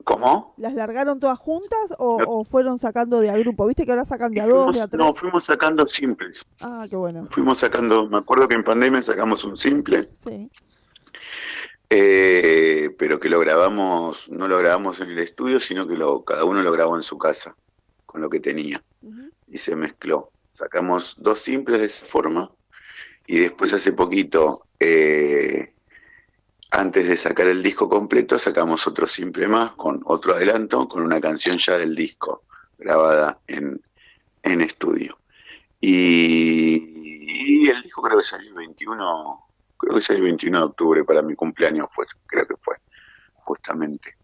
¿Cómo? ¿Las largaron todas juntas o, No. o fueron sacando de a grupo? ¿Viste que ahora sacan de a dos, Fuimos- de a tres? no, fuimos sacando simples. Ah, qué bueno. Fuimos sacando, me acuerdo que en pandemia sacamos un simple, Sí. eh, pero que lo grabamos, no lo grabamos en el estudio, sino que lo, cada uno lo grabó en su casa, con lo que tenía, Ujú, y se mezcló. Sacamos dos simples de esa forma, y después hace poquito, eh, antes de sacar el disco completo, sacamos otro simple más, con otro adelanto, con una canción ya del disco, grabada en, en estudio. Y, el disco creo que salió el 21, creo que salió el 21 de octubre para mi cumpleaños, fue, creo que fue, justamente.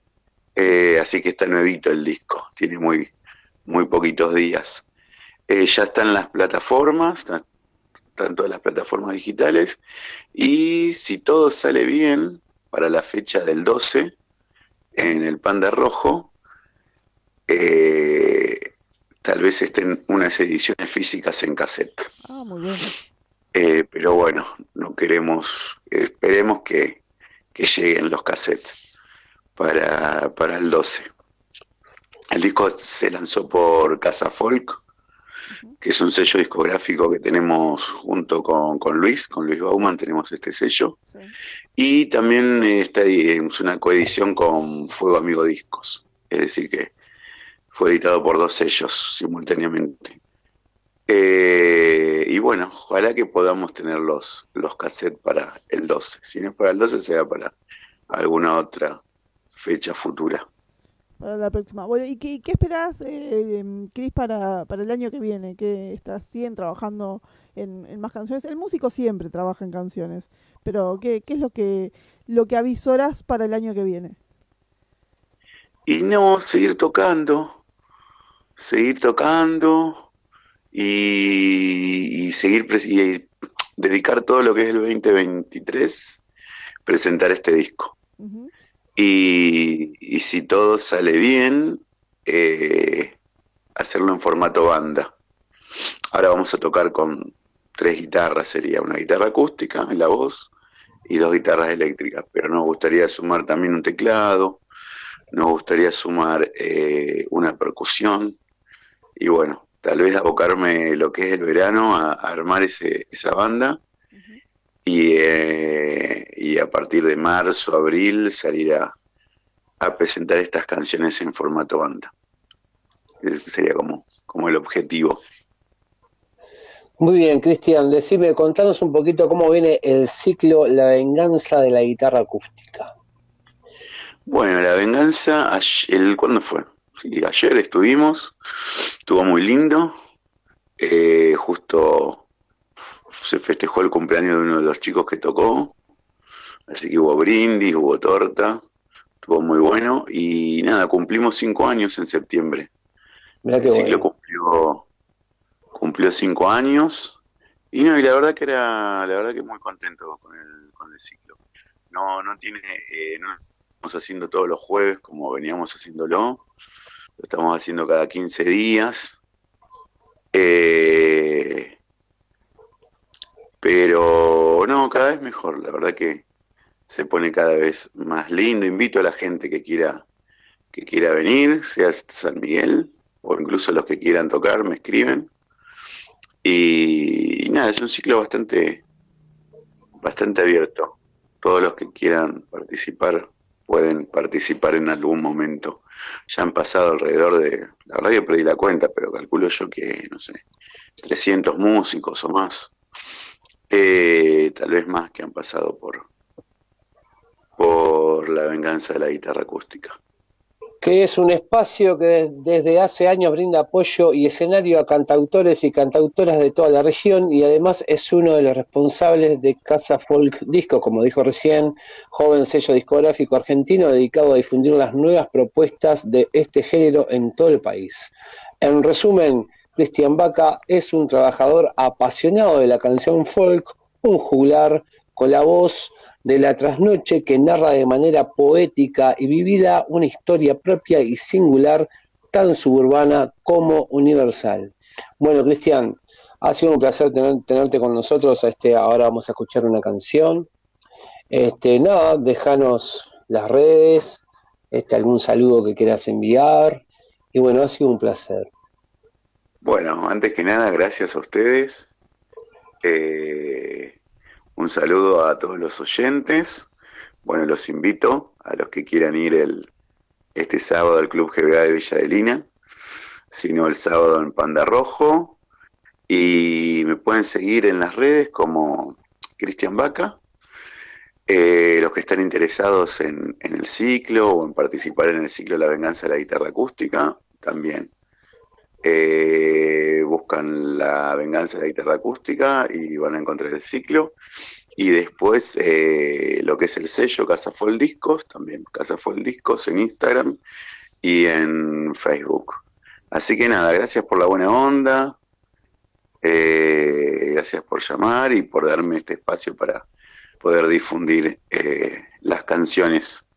Eh, así que está nuevito el disco, tiene muy, muy poquitos días. Eh, ya están las plataformas, está- están todas las plataformas digitales, y si todo sale bien, para la fecha del 12, en el Panda Rojo, eh, tal vez estén unas ediciones físicas en cassette. Ah, muy. Eh, pero bueno, no queremos, esperemos que, que lleguen los cassettes para, para el 12. El disco se lanzó por Casa Folk, que es un sello discográfico que tenemos junto con, con Luis, con Luis Bauman, tenemos este sello. Sí. Y también está, es una coedición con Fuego Amigo Discos, es decir que fue editado por dos sellos simultáneamente. Eh, y bueno, ojalá que podamos tener los, los cassettes para el 12. Si no es para el 12, será para alguna otra fecha futura. Para la próxima. Bueno, ¿y qué, qué esperás, eh, em, Cris, para, para el año que viene? ¿Que estás, siguen trabajando en, en más canciones? El músico siempre trabaja en canciones, pero ¿qué, qué es lo que, lo que avisorás para el año que viene? Y no, seguir tocando, seguir tocando y, y seguir y dedicar todo lo que es el 2023, presentar este disco. Ujú. Y, y si todo sale bien, eh, hacerlo en formato banda. Ahora vamos a tocar con tres guitarras, sería una guitarra acústica en la voz y dos guitarras eléctricas, pero nos gustaría sumar también un teclado, nos gustaría sumar eh, una percusión. Y bueno, tal vez abocarme lo que es el verano a, a armar ese, esa banda y, eh, y a partir de marzo, abril salir a, a presentar estas canciones en formato banda. Ese sería como, como el objetivo. Muy bien, Cristian, decime, contanos un poquito cómo viene el ciclo La venganza de la guitarra acústica. Bueno, la venganza, ayer, el, ¿cuándo fue? Sí, ayer estuvimos, estuvo muy lindo. Eh, justo se festejó el cumpleaños de uno de los chicos que tocó, así que hubo brindis, hubo torta, estuvo muy bueno. Y nada, cumplimos cinco años en septiembre. Mirá qué El ciclo bueno. cumplió, cumplió cinco años. Y no, y la verdad que era, la verdad que muy contento con el, con el ciclo. No, no tiene, eh, no lo estamos haciendo todos los jueves como veníamos haciéndolo. Lo estamos haciendo cada 15 días. Eh, pero no, cada vez mejor. La verdad que se pone cada vez más lindo. Invito a la gente que quiera, que quiera venir, sea San Miguel, o incluso los que quieran tocar, me escriben. Y, nada, es un ciclo bastante, bastante abierto. Todos los que quieran participar pueden participar en algún momento. Ya han pasado alrededor de, la verdad que perdí la cuenta, pero calculo yo que, no sé, 300 músicos o más. Tal vez más que han pasado por, por la venganza de la guitarra acústica. que es un espacio que des- desde hace años brinda apoyo y escenario a cantautores y cantautoras de toda la región y además es uno de los responsables de Casa Folk Disco, como dijo recién, joven sello discográfico argentino dedicado a difundir las nuevas propuestas de este género en todo el país. En resumen, Cristian Vaca es un trabajador apasionado de la canción folk, un juglar con la voz de la trasnoche que narra de manera poética y vivida una historia propia y singular, tan suburbana como universal. Bueno, Cristian, ha sido un placer tener- tenerte con nosotros. Este, ahora vamos a escuchar una canción. Este, nada, déjanos las redes, este, algún saludo que quieras enviar. Y bueno, ha sido un placer. Bueno, antes que nada, gracias a ustedes. Eh, un saludo a todos los oyentes. Bueno, los invito a los que quieran ir el, este sábado al Club GBA de Villa de Lina, sino el sábado en Panda Rojo. Y me pueden seguir en las redes como Cristian Vaca. Eh, los que están interesados en, en el ciclo o en participar en el ciclo La Venganza de la Guitarra Acústica, también eh, buscan la venganza de la guitarra acústica y van a encontrar el ciclo. Y después eh, lo que es el sello Casa Discos, también Casa Discos en Instagram y en Facebook. Así que nada, gracias por la buena onda, eh, gracias por llamar y por darme este espacio para poder difundir eh, las canciones.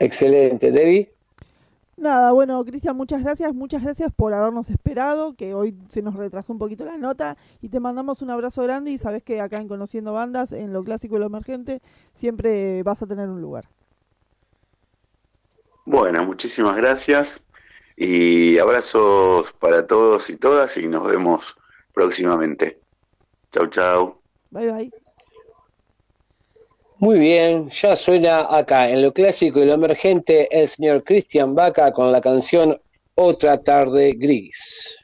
Excelente, Debbie. Nada, bueno, Cristian, muchas gracias, muchas gracias por habernos esperado, que hoy se nos retrasó un poquito la nota y te mandamos un abrazo grande y sabes que acá en Conociendo Bandas, en lo clásico y lo emergente, siempre vas a tener un lugar. Bueno, muchísimas gracias y abrazos para todos y todas y nos vemos próximamente. Chau, chau. Bye bye. Muy bien, ya suena acá en lo clásico y lo emergente el señor Cristian Vaca con la canción Otra tarde gris.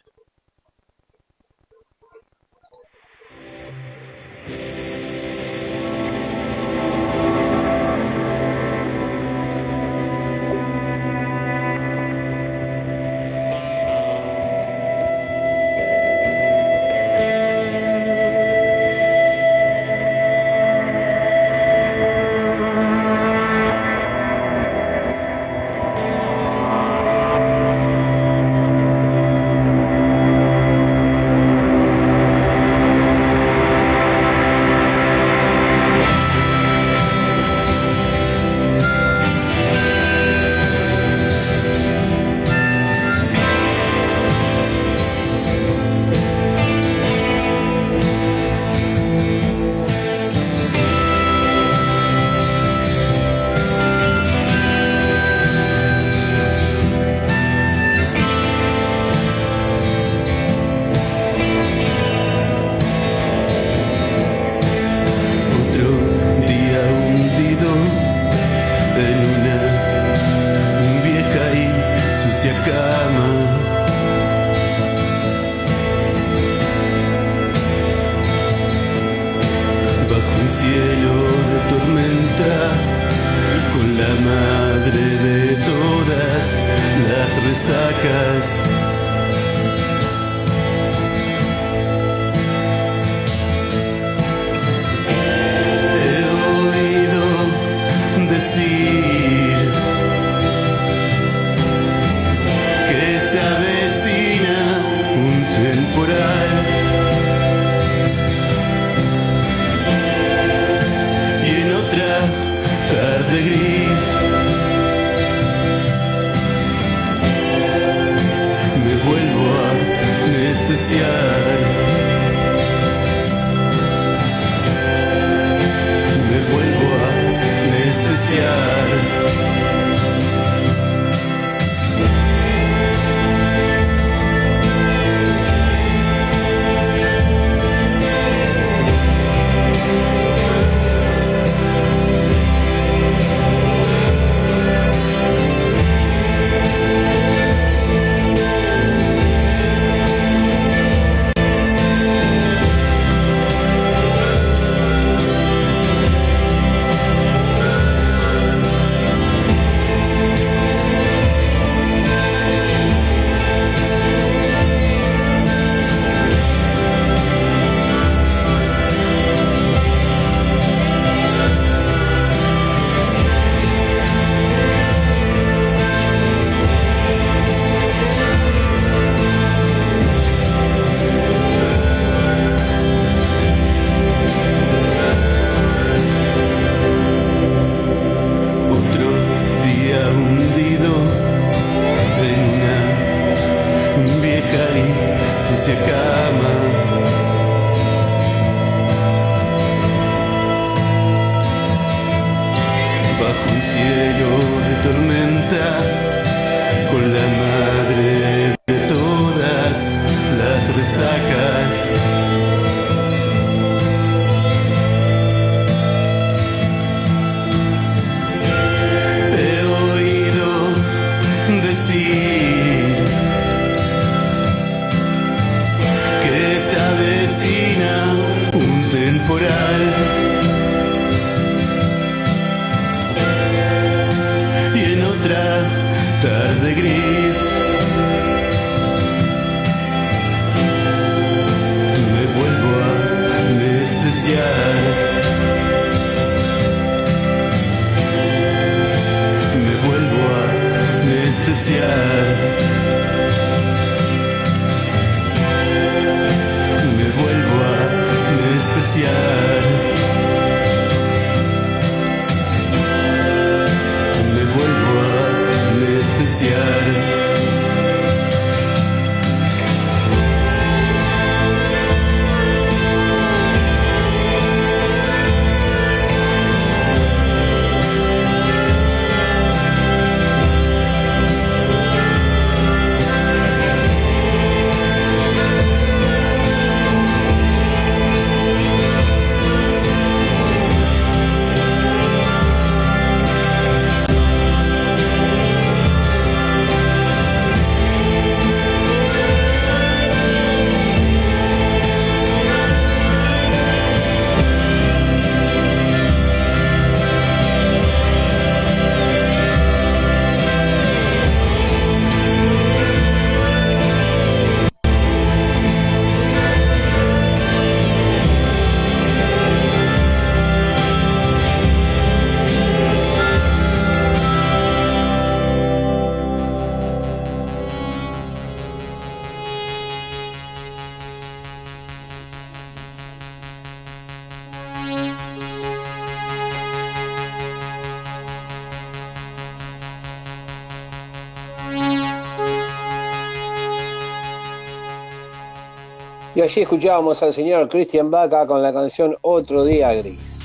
Y allí escuchábamos al señor Christian Baca con la canción Otro Día Gris.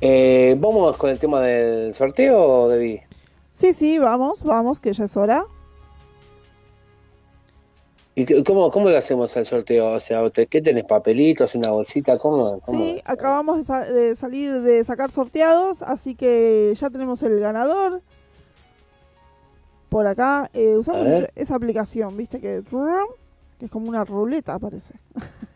Eh, ¿Vamos con el tema del sorteo, Debbie? Sí, sí, vamos, vamos, que ya es hora. ¿Y cómo, cómo lo hacemos el sorteo? O sea, ¿te- ¿qué tenés? ¿Papelitos? ¿Una bolsita? ¿Cómo? cómo? Sí, acabamos de, sa- de salir de sacar sorteados, así que ya tenemos el ganador. Por acá eh, usamos esa aplicación, viste que, que es como una ruleta, parece.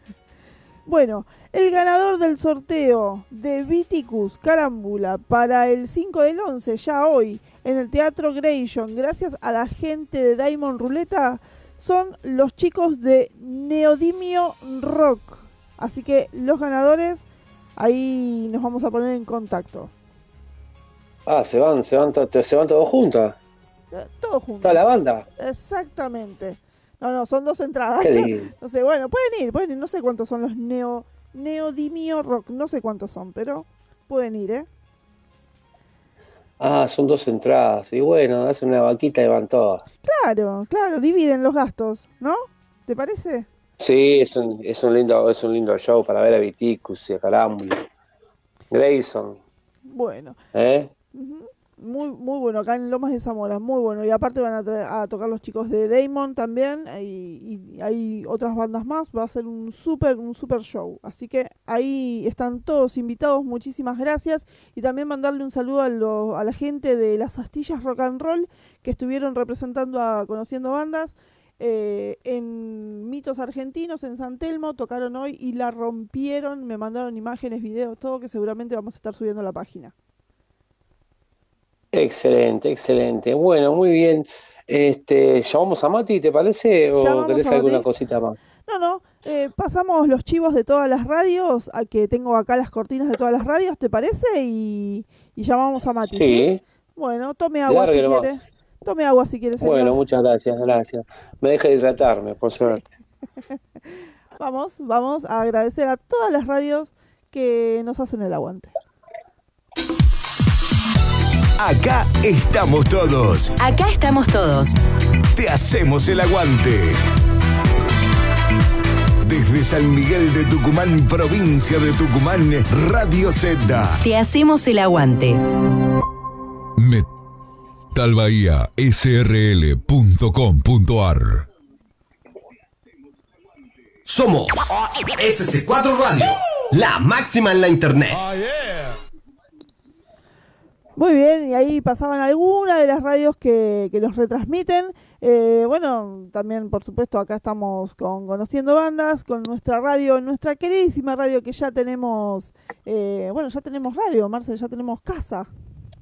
Bueno, el ganador del sorteo de Viticus Carámbula para el 5 del 11, ya hoy, en el Teatro Grayson, gracias a la gente de Diamond Ruleta, son los chicos de Neodimio Rock. Así que los ganadores, ahí nos vamos a poner en contacto. Ah, se van, se van, se van todos juntos. Eh, Todos juntos. Toda la banda. Exactamente. No, no, son dos entradas. No sé, bueno, pueden ir, pueden ir. No sé cuántos son los Neo, Neodimio Rock. No sé cuántos son, pero pueden ir, ¿eh? Ah, son dos entradas. Y bueno, hacen una vaquita y van todas. Claro, claro, dividen los gastos, ¿no? ¿Te parece? Sí, es un, es un lindo, es un lindo show para ver a Viticus y a Carámbula. Grayson, Bueno, ¿eh? Muy muy bueno, acá en Lomas de Zamora, muy bueno. Y aparte van a, a tocar los chicos de Damon también, y, y hay otras bandas más. Va a ser un súper, un super show. Así que ahí están todos invitados, muchísimas gracias. Y también mandarle un saludo a, lo- a la gente de las Astillas Rock and Roll que estuvieron representando a Conociendo Bandas. eh, en Mitos Argentinos, en San Telmo, tocaron hoy y la rompieron, me mandaron imágenes, videos, todo que seguramente vamos a estar subiendo a la página. Excelente, excelente. Bueno, muy bien. Este, ¿llamamos a Mati, te parece? ¿O Llamamos querés alguna Mati. cosita más? No, no, eh, pasamos los chivos de todas las radios, a que tengo acá las cortinas de todas las radios, ¿te parece? Y, y llamamos a Mati. Sí. Bueno, tome agua Largue si nomás. quiere. Tome agua si quiere, señor. Bueno, muchas gracias, gracias. Me deja hidratarme, por suerte. Vamos, vamos a agradecer a todas las radios que nos hacen el aguante. Acá estamos todos. Acá estamos todos. Te hacemos el aguante. Desde San Miguel de Tucumán, provincia de Tucumán, Radio Z. Te hacemos el aguante. metalbahiasrl.com.ar Somos SC4 Radio, la máxima en la internet. Muy bien, y ahí pasaban algunas de las radios que, que los retransmiten. Eh, bueno, también por supuesto acá estamos con Conociendo Bandas, con nuestra radio, nuestra queridísima radio que ya tenemos, eh, bueno, ya tenemos radio, Marce, ya tenemos casa.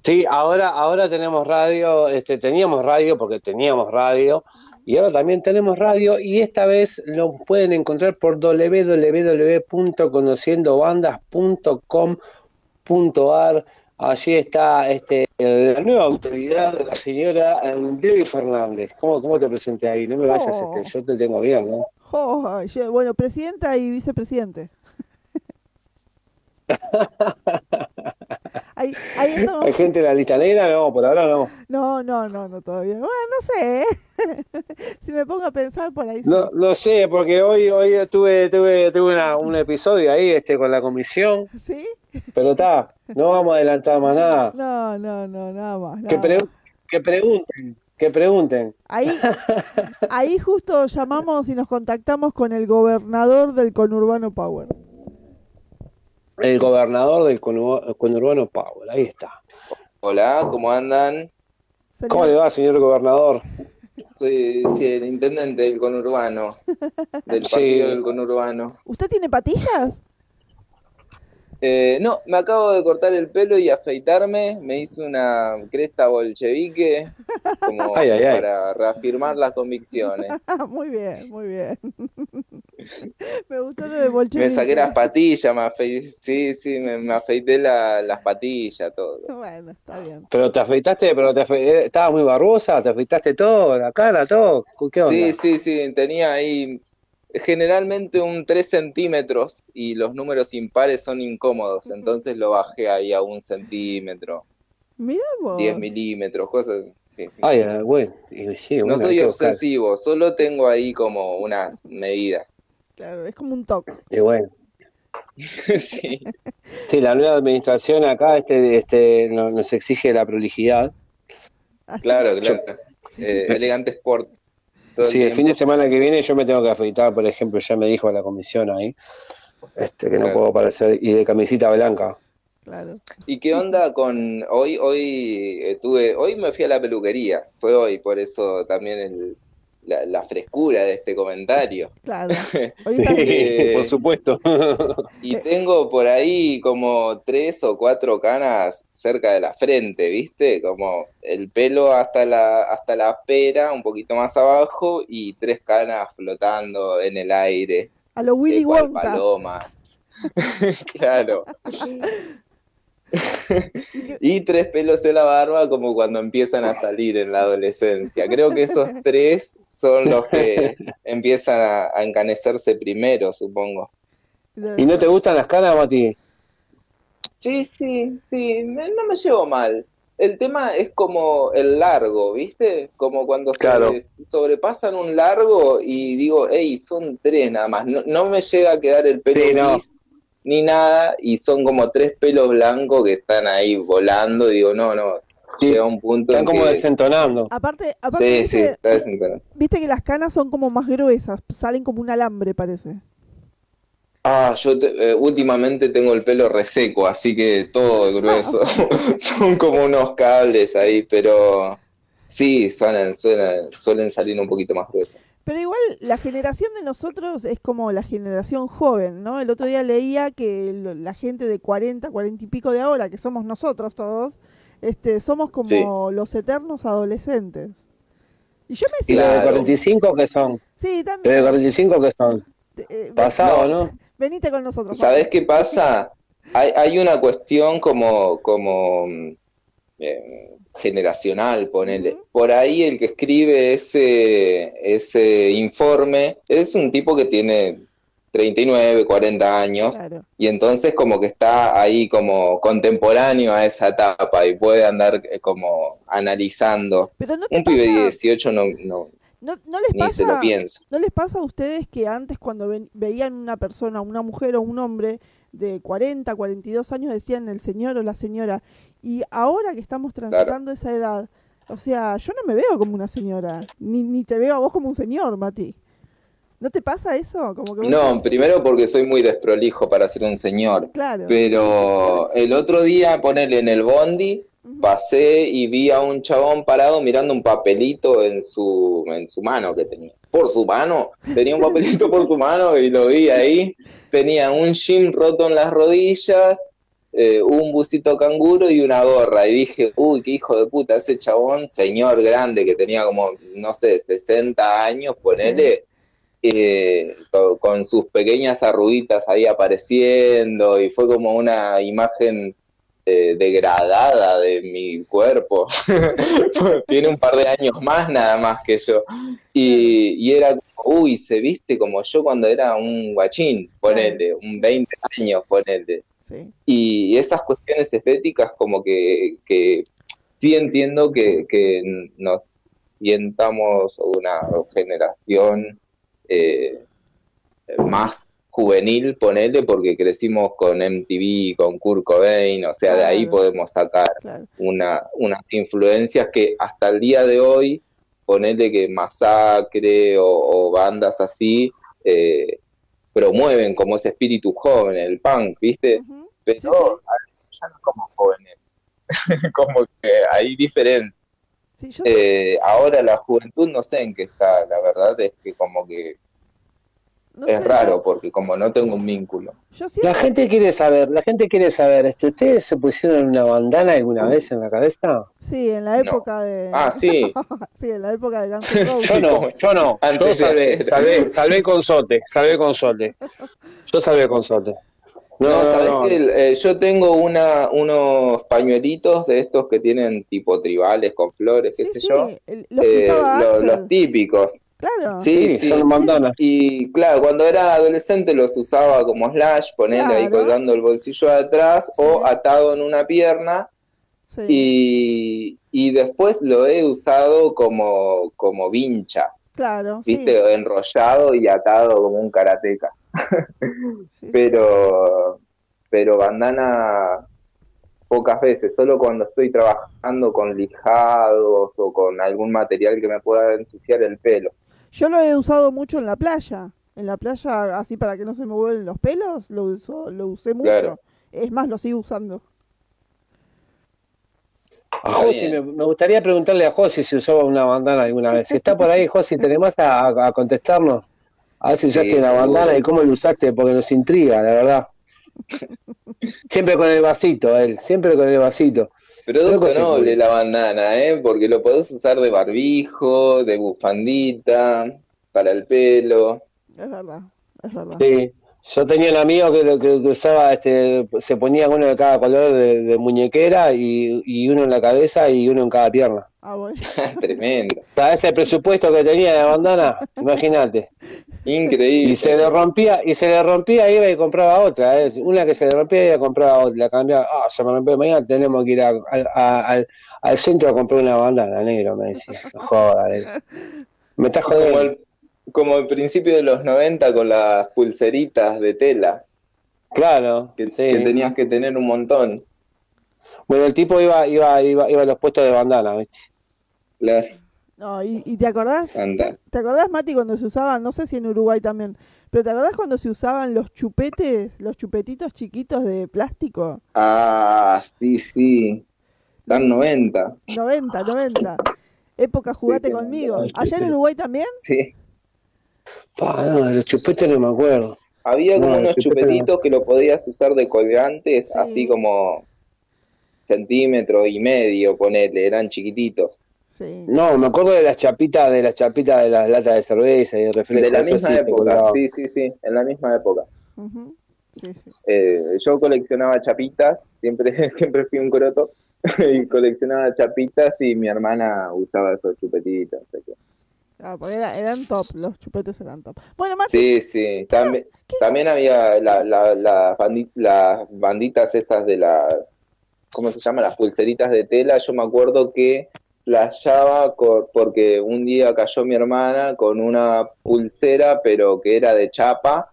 Sí, ahora, ahora tenemos radio, este, teníamos radio porque teníamos radio, y ahora también tenemos radio, y esta vez lo pueden encontrar por www.conociendobandas.com.ar. Allí está este, la nueva autoridad de la señora Debbie Fernández. ¿Cómo, ¿Cómo te presenté ahí? No me vayas, Oh. este, yo te tengo bien, ¿no? Oh, yo- bueno, presidenta y vicepresidente. ahí, ahí estamos. ¿Hay gente en la lista negra? No, por ahora no. No, no, no, no, todavía. Bueno, no sé. ¿eh? si me pongo a pensar por ahí. No, no sé, porque hoy, hoy tuve, tuve, tuve una- un episodio ahí este, con la comisión, ¿Sí? pero está, no vamos a adelantar más nada. No, no, no, nada más. Que, pre- que pregunten, que pregunten. Ahí, ahí justo llamamos y nos contactamos con el gobernador del conurbano Power. El gobernador del conurbano, Power, ahí está. Hola, ¿cómo andan? ¿Cómo le va, señor gobernador? Soy sí, el intendente del conurbano, del Sí. partido del conurbano. ¿Usted tiene patillas? Eh, no, me acabo de cortar el pelo y afeitarme, me hice una cresta bolchevique como Ay, ay, ay. para reafirmar las convicciones. muy bien, muy bien. me gustó lo de Me bolchevique. saqué las patillas, me afeité, sí, sí, me, me afeité la- las patillas, todo. Bueno, está bien. Pero te afeitaste, pero te afe- eh, estabas muy barrosa, te afeitaste todo, la cara, todo. ¿Qué onda? Sí, sí, sí, tenía ahí generalmente un 3 centímetros y los números impares son incómodos, entonces lo bajé ahí a un centímetro, Mira vos. 10 milímetros, cosas. Sí, sí. Ay, eh, bueno, sí, No bueno, soy buscar. obsesivo, solo tengo ahí como unas medidas. Claro, es como un toque. Y bueno. sí. Sí, la nueva administración acá este, este, no- nos exige la prolijidad. Claro, claro. Eh, elegante Sport. Todo Sí, el fin de semana que viene yo me tengo que afeitar, por ejemplo, ya me dijo la comisión ahí, este, que no puedo parecer, y de camisita blanca. Claro. ¿Y qué onda con hoy? Hoy eh, tuve, hoy me fui a la peluquería, fue hoy, por eso también el, la, la frescura de este comentario. Claro. Ahorita Eh, Por supuesto. Y tengo por ahí como tres o cuatro canas cerca de la frente, ¿viste? Como el pelo hasta la, hasta la pera, un poquito más abajo, y tres canas flotando en el aire, a lo Willy Wonka. palomas. claro. Y tres pelos en la barba como cuando empiezan a salir en la adolescencia. Creo que esos tres son los que empiezan a, a encanecerse primero, supongo. ¿Y no te gustan las canas, Mati? Sí, sí, sí, me- no me llevo mal. El tema es como el largo, ¿viste? Como cuando Claro. sobre- sobrepasan un largo y digo, hey, son tres nada más. No, no me llega a quedar el pelo Sí, no. Ni nada y son como tres pelos blancos que están ahí volando. Y digo, no, no, llega un punto Están en como que... desentonando. Aparte, aparte Sí, viste, sí, está desentonado. viste que las canas son como más gruesas, salen como un alambre, parece. Ah, yo te- eh, últimamente tengo el pelo reseco, así que todo es grueso. Son como unos cables ahí, pero sí, suenan, suenan, suelen salir un poquito más gruesos. Pero igual la generación de nosotros es como la generación joven, ¿no? El otro día leía que lo- la gente de 40, 40 y pico de ahora, que somos nosotros todos, este, somos como Sí. los eternos adolescentes. Y yo me ¿Y siento... los de Claro. 45 qué son? Sí, ¿Los de también. 45 qué son? eh, Pasado, No, ¿no? venite con nosotros. ¿Sabés qué pasa? Hay, hay una cuestión como, como mm, eh, generacional, ponele. Por ahí el que escribe ese, ese informe es un tipo que tiene 39, 40 años. Claro. Y entonces como que está ahí como contemporáneo a esa etapa y puede andar eh, como analizando. Pero no Un pibe de pasa, 18 no, no, no, no les ni se pasa, lo piensa. ¿No les pasa a ustedes que antes cuando veían una persona, una mujer o un hombre de 40, 42 años decían el señor o la señora y ahora que estamos transitando esa edad, o sea, yo no me veo como una señora, ni, ni te veo a vos como un señor, Mati. ¿No te pasa eso? Como que No, primero porque soy muy desprolijo para ser un señor. claro. Pero el otro día, ponele en el bondi, pasé y vi a un chabón parado mirando un papelito en su, en su mano que tenía. Por su mano, tenía un papelito por su mano y lo vi ahí. Tenía un jean roto en las rodillas, eh, un busito canguro y una gorra. Y dije, uy, qué hijo de puta, ese chabón, señor grande que tenía como, no sé, 60 años, ponele. eh, co- con sus pequeñas arruguitas ahí apareciendo y fue como una imagen eh, degradada de mi cuerpo. Tiene un par de años más nada más que yo. Y, y era uy, se viste como yo cuando era un guachín, ponele, un 20 años, ponele. Sí. Y esas cuestiones estéticas como que, que sí entiendo que, que nos sientamos una generación eh, más juvenil, ponele, porque crecimos con MTV, con Kurt Cobain, o sea, de ahí podemos sacar Claro. una, unas influencias que hasta el día de hoy, ponele que Masacre o, o bandas así, eh, promueven como ese espíritu joven, el punk, ¿viste? Ujú. Pero Sí, sí. ya no como jóvenes, como que hay diferencia. Sí, yo soy- Eh, ahora la juventud no sé en qué está, la verdad es que como que no es sé, raro porque como no tengo un vínculo. Yo La gente quiere saber, la gente quiere saber, este, ¿ustedes se pusieron una bandana alguna vez en la cabeza? sí, en la No. época de... Ah, sí, sí, en la época de Guns N' Roses. Yo no, yo no, Antes yo de salvé, ayer. salvé, salvé con sote, salvé con sote. Yo salvé con sote. No, No, ¿sabes no. qué? Eh, yo tengo una, unos pañuelitos de estos que tienen tipo tribales con flores, qué Sí, sé sí, yo, los que Eh, los típicos. Claro. Sí, Sí, sí. son bandanas. Y claro, cuando era adolescente los usaba como slash, ponerle ahí colgando el bolsillo de atrás o atado en una pierna. Sí. Y, y después lo he usado como, como vincha, Claro, sí. ¿viste? Enrollado y atado como un karateca. Pero, pero bandana pocas veces, solo cuando estoy trabajando con lijados o con algún material que me pueda ensuciar el pelo. Yo lo he usado mucho en la playa. En la playa, así para que no se me vuelven los pelos, lo, uso, lo usé mucho. Claro. Es más, lo sigo usando. A Josi, me, me gustaría preguntarle a Josi si usaba una bandana alguna vez. Si está por ahí, Josi, ¿tenemos a, a- a contestarnos? A ver si usaste una bandana y cómo lo usaste, porque nos intriga, la verdad. Siempre con el vasito, él, siempre con el vasito. Creo que noble la bandana, ¿eh? Porque lo podés usar de barbijo, de bufandita, para el pelo. Es verdad, es verdad. Sí. Yo tenía un amigo que, que- que usaba, este, se ponía uno de cada color de, de muñequera y, y uno en la cabeza y uno en cada pierna. Ah, bueno. Tremendo. ¿Sabes el presupuesto que tenía de bandana? Imagínate. Increíble. Y se le rompía, y se le rompía, iba y compraba otra. ¿eh? Una que se le rompía, iba y compraba otra. La cambiaba, ah, se me rompió, mañana tenemos que ir a- a- a- al, al centro a comprar una bandana, negro, me decía. No negro. Me estás Como jodiendo. el, como el principio de los 90 con las pulseritas de tela, Claro, que, sí. que tenías que tener un montón. Bueno, el tipo iba, iba, iba, iba a los puestos de bandana, ¿viste? Claro, No, y, y te acordás, anda. ¿te acordás, Mati, cuando se usaban, no sé si en Uruguay también, pero ¿te acordás cuando se usaban los chupetes, los chupetitos chiquitos de plástico? Ah, sí, sí. Dan 90. 90, 90. Época jugate sí, conmigo. ¿Allá en Uruguay también? Sí. Pa, no, de los chupetes no me acuerdo. Había como No, unos no. chupetitos que lo podías usar de colgantes, Sí. así como centímetro y medio, ponele, eran chiquititos. Sí. No, me acuerdo de las chapitas, de las chapitas de las latas de cerveza y de refresco. De la misma época, sí, sí, sí, en la misma época. Ujú. Sí, sí. Eh, yo coleccionaba chapitas, siempre, siempre fui un croto, y coleccionaba chapitas y mi hermana usaba esos chupetitos. así que- Ah, porque era- eran top, los chupetes eran top. Bueno, Mati, Sí, sí, también, también había la, la, la bandi- las banditas estas de la, ¿cómo se llama? Las pulseritas de tela, yo me acuerdo que flashaba porque un día cayó mi hermana con una pulsera, pero que era de chapa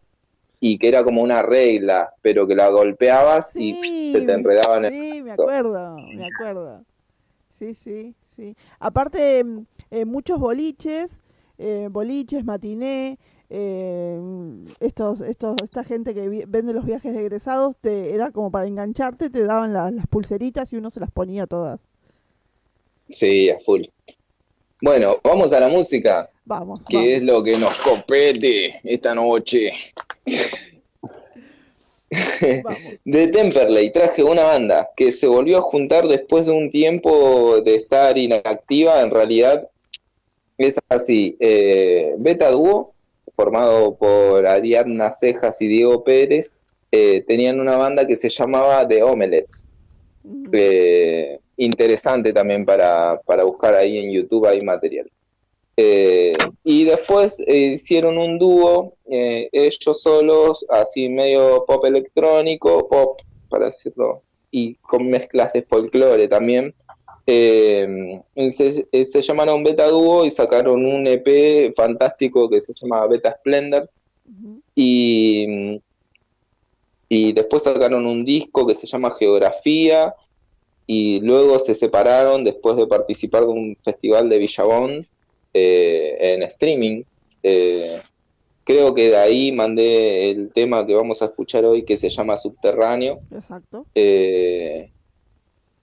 y que era como una regla, pero que la golpeabas y se te enredaba en el sí, me acuerdo, me acuerdo. Sí, sí, sí. Aparte, mm, eh, muchos boliches, eh, boliches, matiné, eh, estos, estos, esta gente que vende los viajes de egresados, te, era como para engancharte, te daban la- las pulseritas y uno se las ponía todas. Sí, a full. Bueno, vamos a la música, Vamos, que vamos. es lo que nos compete esta noche. De Temperley traje una banda que se volvió a juntar después de un tiempo de estar inactiva. En realidad es así: eh, Beta Dúo, formado por Ariadna Cejas y Diego Pérez, eh, tenían una banda que se llamaba The Omelets. Ujú. Eh, interesante también para, para buscar ahí en YouTube, hay material. Eh, y después eh, hicieron un dúo, eh, ellos solos, así medio pop electrónico, pop, para decirlo, y con mezclas de folclore también. Se, se llamaron Beta Dúo y sacaron un EP fantástico que se llama Beta Splendor. Y, y después sacaron un disco que se llama Geografía y luego se separaron después de participar de un festival de Villabón eh, en streaming. Eh, creo que de ahí mandé el tema que vamos a escuchar hoy que se llama Subterráneo. Exacto. Eh,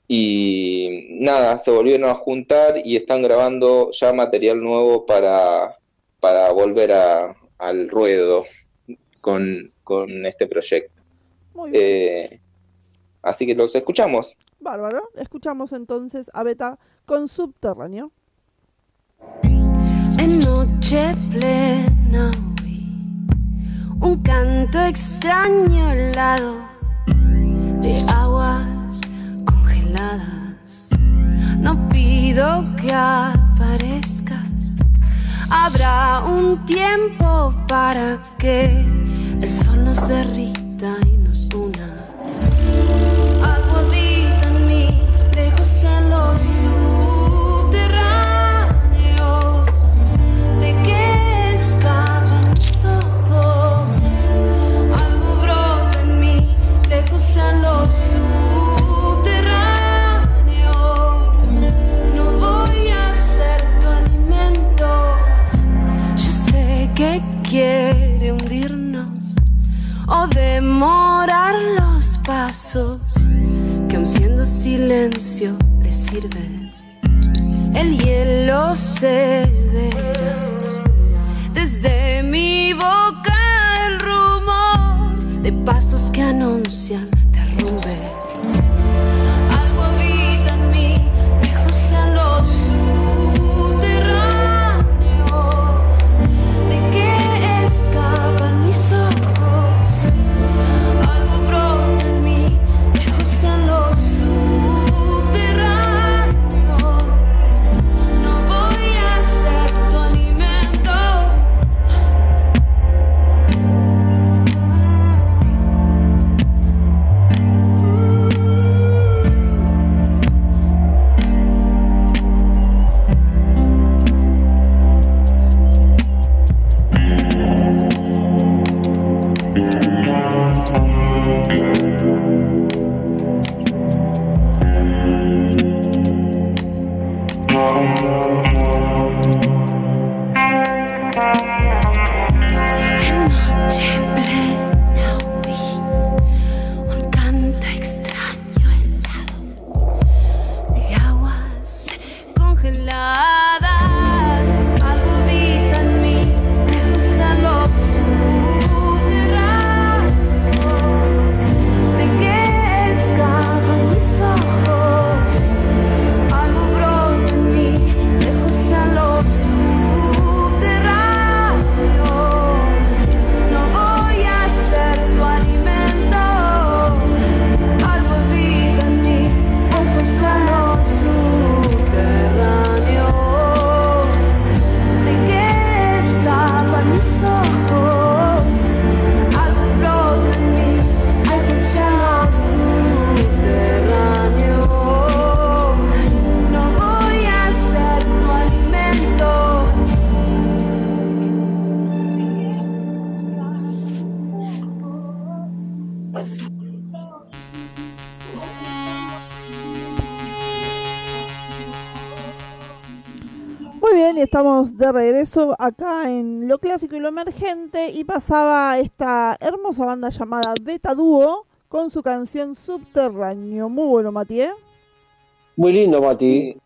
y nada, se volvieron a juntar y están grabando ya material nuevo para, para volver a- al ruedo con, con este proyecto. Muy bien. Así que los escuchamos. Bárbaro. Escuchamos entonces a Beta con Subterráneo. En noche plena oí un canto extraño helado de aguas congeladas. No pido que aparezcas, habrá un tiempo para que el sol nos derrita y nos una. demorar los pasos, que aun siendo silencio le sirve. El hielo cede. desde mi boca el rumor de pasos que anuncian derrumbe. Estamos de regreso acá en lo clásico y lo emergente y pasaba esta hermosa banda llamada Beta Dúo con su canción Subterráneo. Muy bueno, Matías. Muy lindo, Mati.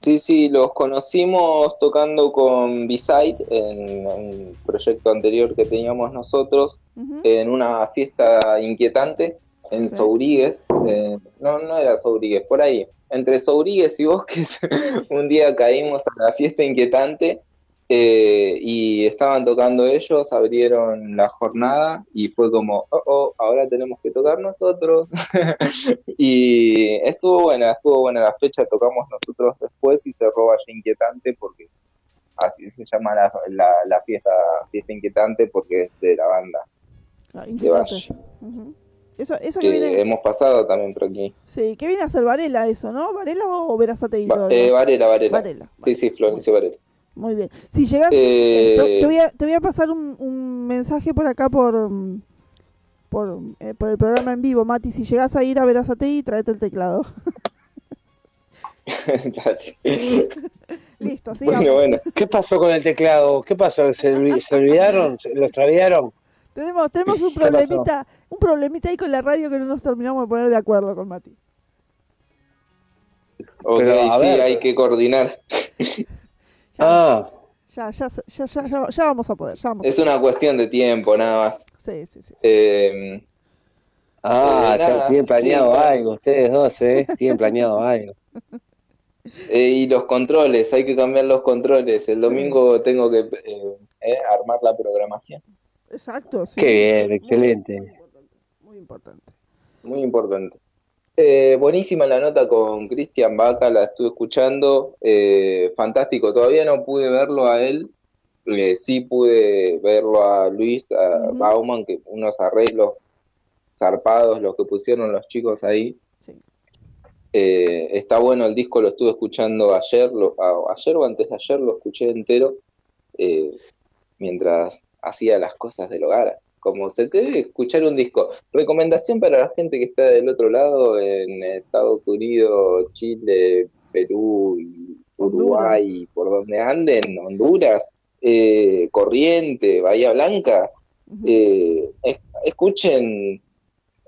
Sí, sí, los conocimos tocando con B-Side en un proyecto anterior que teníamos nosotros, en una fiesta inquietante en. Sourigues. eh, no, no era Sourigues, por ahí. Entre Sourigues y Bosques, un día caímos a la fiesta inquietante eh, y estaban tocando ellos, abrieron la jornada y fue como, oh, oh, ahora tenemos que tocar nosotros. y estuvo buena, estuvo buena la fecha, tocamos nosotros después y cerró Valle Inquietante porque así se llama la, la, la fiesta, fiesta inquietante porque es de la banda Ah, de. Valle. Eso, eso que que viene, hemos pasado también por aquí. sí, que viene a ser Varela eso, ¿no? ¿Varela o Verazategui Va- eh, Varela, Varela. Varela, Sí, sí, Florencio Varela. Muy bien. Si llegas, Eh, te, te voy a, te voy a pasar un, un mensaje por acá por por, eh, por el programa en vivo, Mati. Si llegas a ir a Verazategui, tráete el teclado. Listo, sigamos. Bueno, bueno. ¿Qué pasó con el teclado? ¿Qué pasó? ¿Se, se olvidaron? ¿Se- ¿Lo extraviaron? Tenemos, tenemos un problemita, un problemita ahí con la radio que no nos terminamos de poner de acuerdo con Mati. Ok, Pero, sí, ver. hay que coordinar. Ah, Ya, ya, ya, ya, ya, ya vamos a poder, ya vamos. Es una cuestión de tiempo, nada más. Sí, sí, sí. Eh, ah, Eh, nada, tienen planeado sí, algo, ustedes dos, ¿eh? Tienen planeado algo. eh, y los controles, hay que cambiar los controles. El domingo tengo que eh, eh, armar la programación. Exacto, sí. Qué bien, excelente. Muy importante. Muy importante. Eh, buenísima la nota con Cristian Vaca, la estuve escuchando. eh, fantástico, todavía no pude verlo a él. eh, sí pude verlo a Luis, a Bauman, que unos arreglos zarpados los que pusieron los chicos ahí. Eh, está bueno el disco, lo estuve escuchando ayer, lo- a- ayer o antes de ayer lo escuché entero mientras hacía las cosas del hogar. Como se debe escuchar un disco. Recomendación para la gente que está del otro lado, en Estados Unidos, Chile, Perú, y Uruguay, y por donde anden, Honduras, eh, Corriente, Bahía Blanca. eh, es- escuchen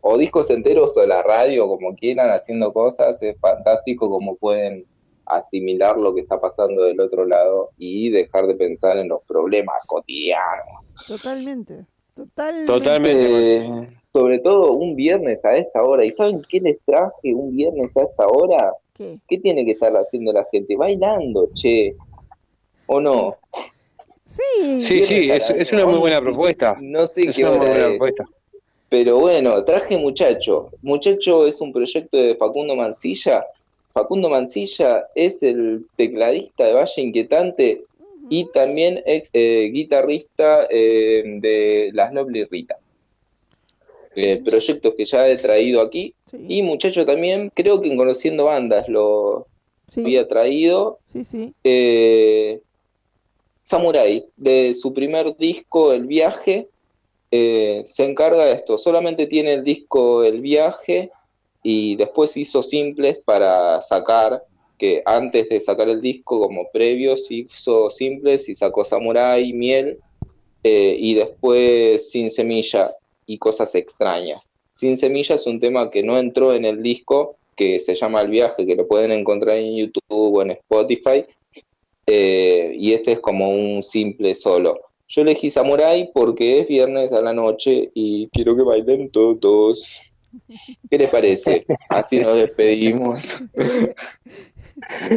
o discos enteros o la radio, como quieran, haciendo cosas, es fantástico como pueden asimilar lo que está pasando del otro lado y dejar de pensar en los problemas cotidianos. Totalmente. Totalmente. Totalmente. Eh, sobre todo un viernes a esta hora. ¿Y saben qué les traje un viernes a esta hora? ¿Qué? ¿Qué tiene que estar haciendo la gente? Bailando, che. ¿O no? Sí. Sí, sí, es, es una muy buena propuesta. No sé Es qué una muy buena es. propuesta. Pero bueno, traje Muchacho. Muchacho es un proyecto de Facundo Mancilla. Facundo Mancilla es el tecladista de Valle Inquietante y también ex eh, guitarrista eh, de Las Noble Rita. Eh, proyectos que ya he traído aquí. Y Muchacho también, creo que en Conociendo Bandas lo Sí. había traído. Sí, sí. Samurai, de su primer disco, El Viaje, se encarga de esto. Solamente tiene el disco El Viaje y después hizo simples para sacar, que antes de sacar el disco, como previos, hizo simples y sacó Samurai, Miel eh, y después Sin Semilla y Cosas Extrañas. Sin Semilla es un tema que no entró en el disco, que se llama El Viaje, que lo pueden encontrar en YouTube o en Spotify, eh, y este es como un simple solo. Yo elegí Samurai porque es viernes a la noche y quiero que bailen todos. ¿Qué les parece? Así nos despedimos.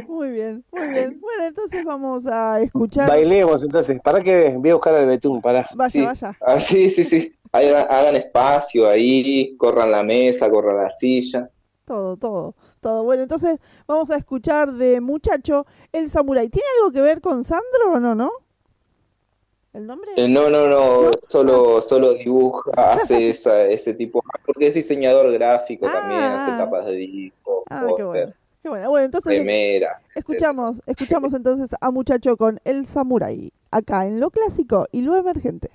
Muy bien, muy bien. Bueno, entonces vamos a escuchar. Bailemos entonces. ¿Para qué? Voy a buscar al Betún, para. Vaya, Sí. vaya. Ah, sí, sí, sí. Hagan, hagan espacio ahí, corran la mesa, corran la silla. Todo, todo, todo. Bueno, entonces vamos a escuchar de Muchacho el Samurai. ¿Tiene algo que ver con Sandro o no, no? ¿El nombre? Eh, no, no, no, solo, solo dibuja, hace esa, ese tipo, porque es diseñador gráfico también, hace tapas de disco, Ah, qué bueno. Qué bueno. Bueno, entonces escuchamos, escuchamos entonces a Muchacho con el Samurai. Acá en lo clásico y lo emergente.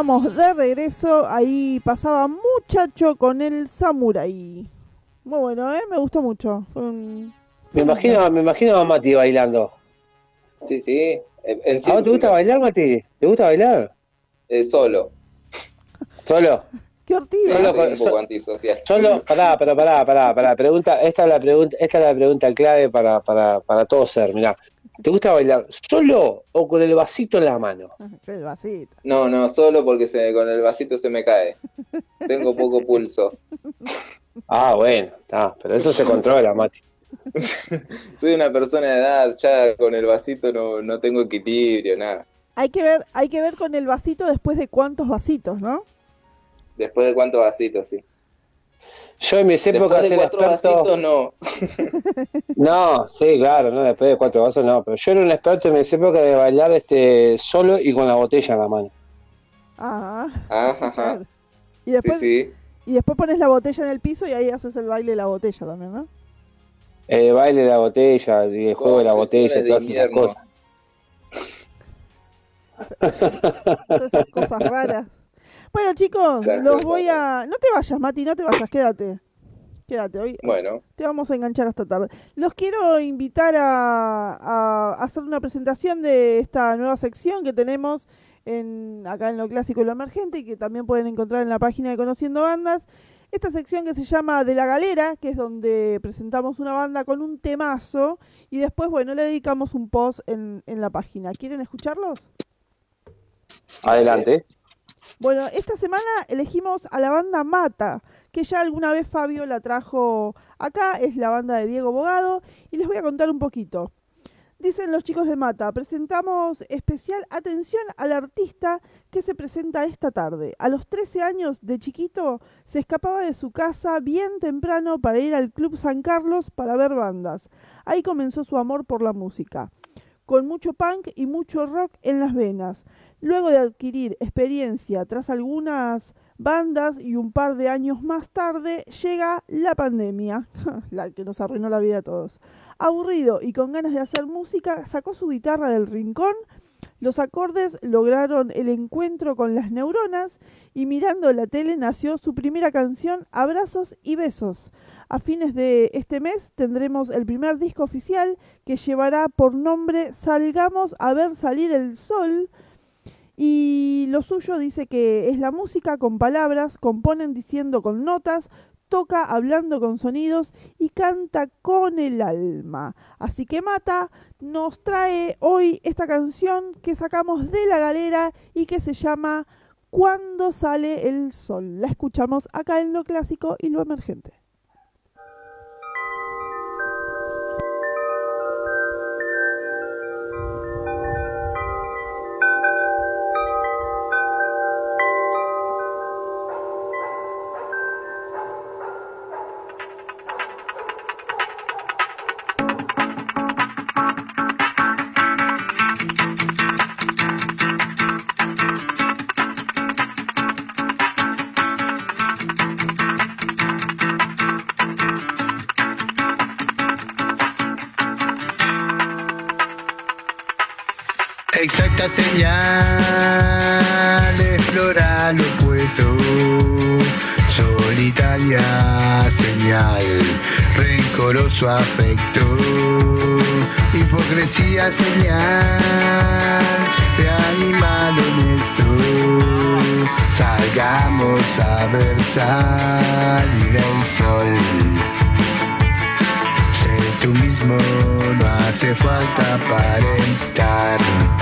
Estamos de regreso. Ahí pasaba muchacho con el samurai. Muy bueno, ¿eh? Me gustó mucho. Fue un- Me imagino, me imagino a Mati bailando. Sí, sí. En, en ¿A vos te gusta bailar, Mati? ¿Te gusta bailar? Eh, solo. ¿Solo? ¡Qué Solo con- un poco so- antisocial. Solo, pará, pará, pará, pará, pará. Pregunta, esta es la pregunta, esta es la pregunta clave para, para, para todo ser. Mirá, ¿te gusta bailar solo o con el vasito en la mano? El vasito. No, no, solo porque se, con el vasito se me cae. Tengo poco pulso. Ah, bueno, está, pero eso se controla, Mati. Soy una persona de edad, ya con el vasito no, no tengo equilibrio, nada. Hay que ver, hay que ver con el vasito después de cuántos vasitos, ¿no? Después de cuántos vasitos, sí. Yo en mis épocas Después de experto. vasitos, no. No, sí, claro, no, después de cuatro vasos no, pero yo era un experto en mis épocas de bailar este solo y con la botella en la mano. Ah, Ajá, ajá. y después, Sí, sí. y después pones la botella en el piso y ahí haces el baile de la botella también, ¿no? El baile de la botella, y el juego de la botella, todas esas cosas. Todas esas cosas raras. Bueno, chicos, los voy a... No te vayas, Mati, no te vayas, quédate. Quédate, hoy Bueno, te vamos a enganchar hasta tarde. Los quiero invitar a, a hacer una presentación de esta nueva sección que tenemos en, acá en lo clásico y lo emergente y que también pueden encontrar en la página de Conociendo Bandas. Esta sección que se llama De la Galera, que es donde presentamos una banda con un temazo y después, bueno, le dedicamos un post en, en la página. ¿Quieren escucharlos? Adelante. Bueno, esta semana elegimos a la banda Mata, que ya alguna vez Fabio la trajo acá, es la banda de Diego Bogado, y les voy a contar un poquito. Dicen los chicos de Mata, presentamos especial atención al artista que se presenta esta tarde. A los 13 años de chiquito se escapaba de su casa bien temprano para ir al Club San Carlos para ver bandas. Ahí comenzó su amor por la música, con mucho punk y mucho rock en las venas. Luego de adquirir experiencia tras algunas bandas y un par de años más tarde llega la pandemia, la que nos arruinó la vida a todos. Aburrido y con ganas de hacer música, sacó su guitarra del rincón, los acordes lograron el encuentro con las neuronas y mirando la tele nació su primera canción Abrazos y Besos. A fines de este mes tendremos el primer disco oficial que llevará por nombre Salgamos a ver salir el sol. Y lo suyo dice que es la música con palabras, componen diciendo con notas, toca hablando con sonidos y canta con el alma. Así que Mata nos trae hoy esta canción que sacamos de la galera y que se llama Cuando sale el sol. La escuchamos acá en lo clásico y lo emergente. Rencoroso afecto. Hipocresía señal, de animal honesto. Salgamos a ver salir el sol. Sé tú mismo, no hace falta aparentar.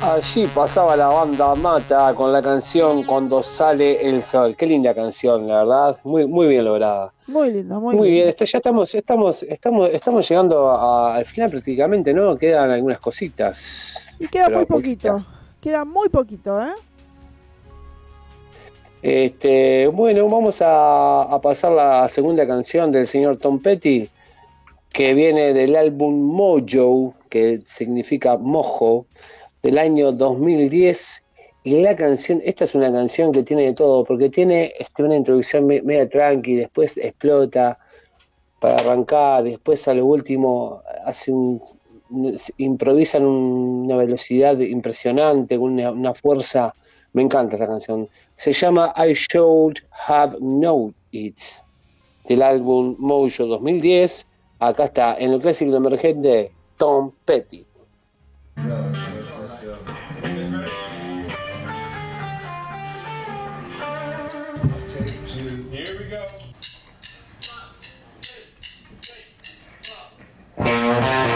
Allí pasaba la banda Mata con la canción Cuando sale el sol. Qué linda canción, la verdad. Muy, muy bien lograda. Muy lindo, muy, Muy, bien, ya estamos, estamos, estamos, estamos llegando a- al final prácticamente, ¿no? Quedan algunas cositas. Y queda muy poquito. poquitas. Queda muy poquito, ¿eh? Este, bueno, vamos a, a pasar la segunda canción del señor Tom Petty, que viene del álbum Mojo, que significa mojo, del año 2010. Y la canción, esta es una canción que tiene de todo, porque tiene este, una introducción me- media tranqui, después explota para arrancar, después a lo último hace un, improvisa en una velocidad impresionante, una, una fuerza. Me encanta esta canción. Se llama I Should Have Known It, del álbum Mojo 2010. Acá está, en el clásico emergente, Tom Petty. I should have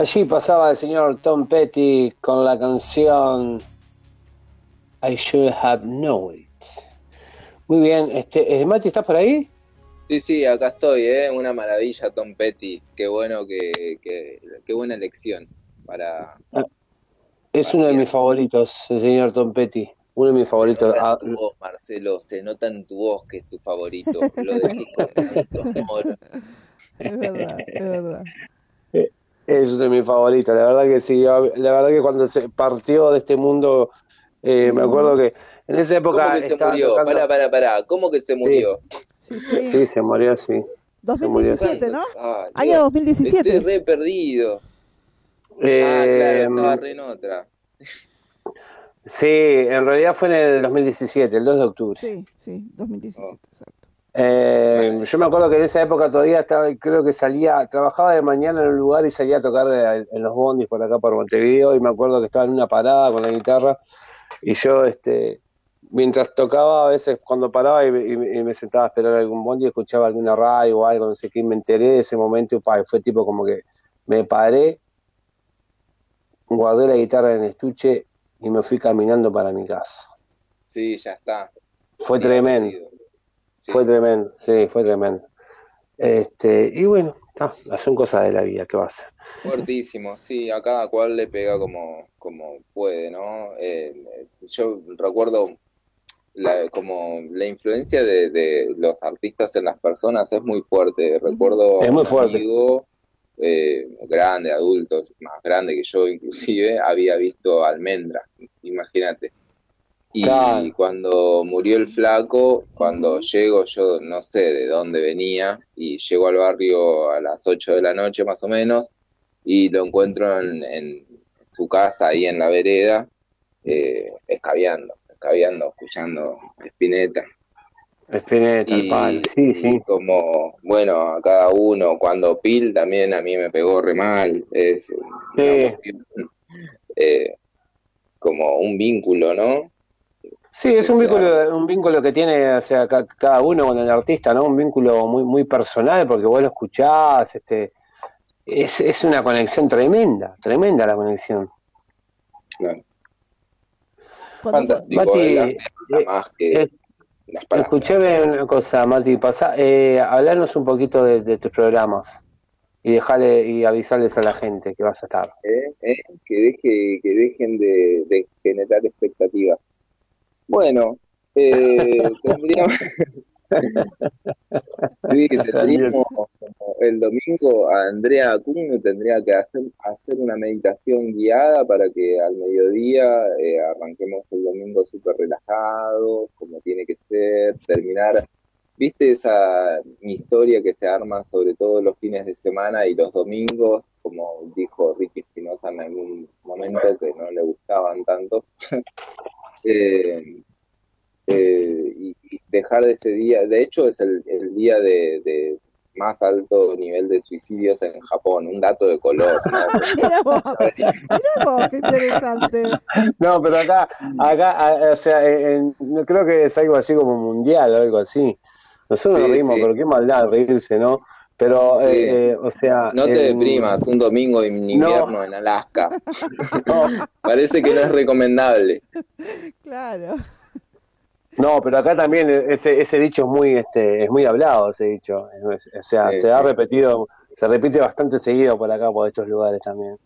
Allí pasaba el señor Tom Petty con la canción I Should Have Known It. Muy bien, este, eh, Mati, ¿estás por ahí? Sí, sí, acá estoy, ¿eh? Una maravilla, Tom Petty. Qué bueno que, que qué buena elección para... Es uno de mis favoritos, el señor Tom Petty. Uno de mis favoritos. Se nota Ah, en tu voz, Marcelo, se nota en tu voz que es tu favorito. Lo decís con tanto amor. Es verdad, es verdad. Es uno de mis favoritos, la verdad que sí. La verdad que cuando se partió de este mundo, eh, me acuerdo que en esa época ¿Cómo que se murió? tocando- Pará, pará, pará. ¿Cómo que se murió? Sí, se murió, sí. Se murió, sí. 2017, ¿no? Ah, Año Dios, 2017. Estoy re perdido. ah, Eh, claro, estaba re en otra. Sí, en realidad fue en el 2017, el 2 de octubre. Sí, sí, 2017, exacto. Eh, yo me acuerdo que en esa época todavía estaba, creo que salía, trabajaba de mañana en un lugar y salía a tocar eh, en los bondis por acá por Montevideo y me acuerdo que estaba en una parada con la guitarra y yo, este, mientras tocaba, a veces cuando paraba y, me- y me- y me sentaba a esperar algún bondi, escuchaba alguna radio o algo, no sé qué, y me enteré de ese momento y fue tipo como que me paré, guardé la guitarra en el estuche y me fui caminando para mi casa. Sí, ya está. Fue tremendo. Fue tremendo, sí, fue tremendo. Este, y bueno, está, son cosas de la vida, ¿qué va a ser? Fuertísimo, sí, a cada cual le pega como, como puede, ¿no? Eh, yo recuerdo la, como la influencia de, de los artistas en las personas es muy fuerte. Recuerdo Es muy un fuerte. amigo eh, grande, adulto, más grande que yo inclusive, había visto Almendra, imagínate. Y Claro. cuando murió el flaco, cuando llego, yo no sé de dónde venía, y llego al barrio a las 8 de la noche más o menos, y lo encuentro en, en su casa, ahí en la vereda, eh, escabeando, escabeando, escuchando Spinetta. Spinetta, Y, pal, sí, sí. y como, bueno, a cada uno, cuando Pil también a mí me pegó re mal, es una cuestión, eh, como un vínculo, ¿no? Sí, es un vínculo, un vínculo que tiene, o sea, ca- cada uno con el artista, ¿no? Un vínculo muy, muy personal, porque vos lo escuchás, este, es, es una conexión tremenda, tremenda la conexión. Claro. Fantástico, Mati, eh, más que eh, las palabras. Escuchame una cosa, Mati, pasá, eh, hablarnos un poquito de, de tus programas y dejarle y avisarles a la gente que vas a estar. ¿eh? ¿eh? Que, deje, que dejen de, de generar expectativas. Bueno, eh, tendríamos, sí, tendríamos como el domingo a Andrea Acuña tendría que hacer, hacer una meditación guiada para que al mediodía eh, arranquemos el domingo súper relajados, como tiene que ser, terminar ¿Viste esa historia que se arma sobre todo los fines de semana y los domingos? Como dijo Ricky Espinosa en algún momento que no le gustaban tanto. Eh, eh, y, y dejar de ese día, de hecho es el, el día de, de más alto nivel de suicidios en Japón, un dato de color, ¿no? Mirá vos, mirá vos, qué interesante. No, pero acá, acá, a- o sea, en- no creo que es algo así como mundial o algo así. Nosotros Sí, nos reímos, sí. pero qué maldad reírse, ¿no? Pero, Sí. eh, eh, o sea, No te en- deprimas, un domingo en invierno en Alaska. Parece que no es recomendable. Claro. No, pero acá también ese, ese dicho es muy, este, es muy hablado, ese dicho. O sea, Sí, se ha repetido, se repite bastante seguido por acá, por estos lugares también.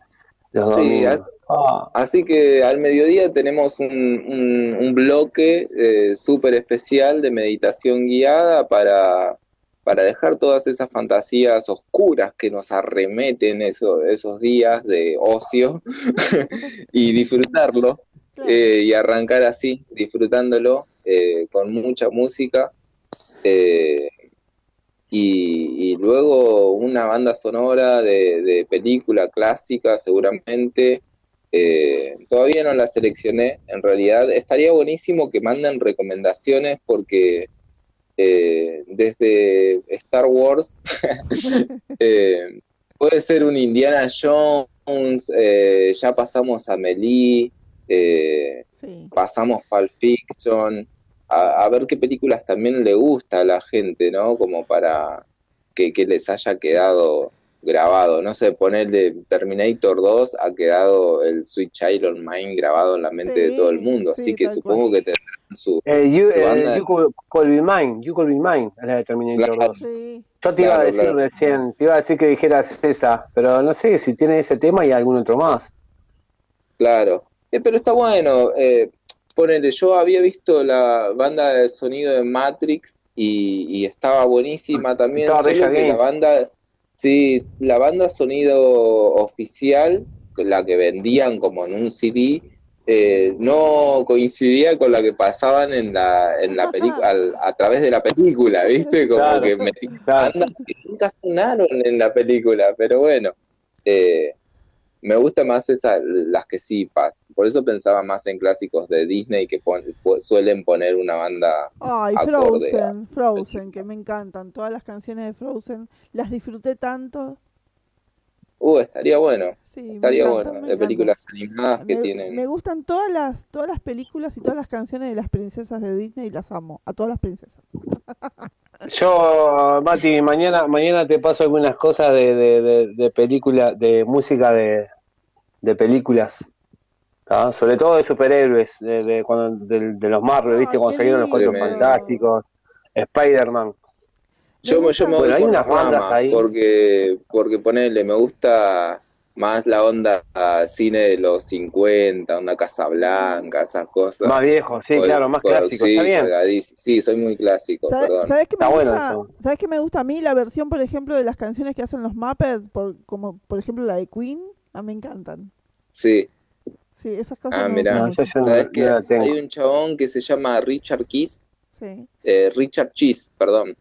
Los Sí, domingos. As- así que al mediodía tenemos un, un- un bloque eh, súper especial de meditación guiada para, para dejar todas esas fantasías oscuras que nos arremeten eso- esos días de ocio y disfrutarlo eh, y arrancar así, disfrutándolo eh, con mucha música. eh, y, y luego una banda sonora de, de película clásica seguramente. Eh, todavía no la seleccioné, en realidad estaría buenísimo que manden recomendaciones porque eh, desde Star Wars eh, puede ser un Indiana Jones, eh, ya pasamos a Melee, pasamos Pulp Fiction, a, a ver qué películas también le gusta a la gente, ¿no? Como para que, que les haya quedado grabado. No sé, ponerle Terminator 2 ha quedado el Sweet Child on Mine grabado en la mente de todo el mundo. sí, Así que supongo que tendrán su, Eh, you, su eh, banda. you could, could be mine, you could be mine, es la de Terminator Claro. 2. Yo te iba a decir claro. recién, te iba a decir que dijeras esa, pero no sé si tiene ese tema y algún otro más. Claro. Eh, pero está bueno. Eh, ponele, yo había visto la banda de sonido de Matrix y, y estaba buenísima también, Estaba solo que la banda, sí, la banda sonido oficial, la que vendían como en un CD, eh, no coincidía con la que pasaban en la, en la película, a través de la película, ¿viste? Como Claro, que metían bandas que nunca sonaron en la película, pero bueno. Eh, me gusta más esas, las que sí, pa- por eso pensaba más en clásicos de Disney que pon- suelen poner una banda Ay, acorde a- Frozen, Frozen, que me encantan. Todas las canciones de Frozen las disfruté tanto. Uh, estaría bueno, Sí, me estaría encanta, bueno, de películas animadas que Me, tienen. me gustan todas las todas las películas y todas las canciones de las princesas de Disney, las amo, a todas las princesas. Yo, Mati, mañana, mañana te paso algunas cosas de, de, de, de película, de música de, de películas, ¿tá? sobre todo de superhéroes, de, de, cuando, de, de los Marvel, ¿viste? Cuando qué salieron los Cuatro. Fantásticos, Spider-Man. Yo, me- yo me voy Bueno, hay por unas las bandas ramas, ahí. porque, porque ponele, me gusta más la onda ah, cine de los 50, onda Casablanca, esas cosas. Más viejo, sí, Col- claro, más col- clásico, sí, está bien. Sí, soy muy clásico, ¿Sabes, perdón. sabes qué me Está gusta? ¿Sabes qué me gusta a mí? La versión, por ejemplo, de las canciones que hacen los Muppets, por, como por ejemplo la de Queen, a mí me encantan. Sí. Sí, esas cosas Ah, mira. ¿sabes qué? Hay un chabón que se llama Richard Keys, Sí. eh, Richard Cheese, perdón,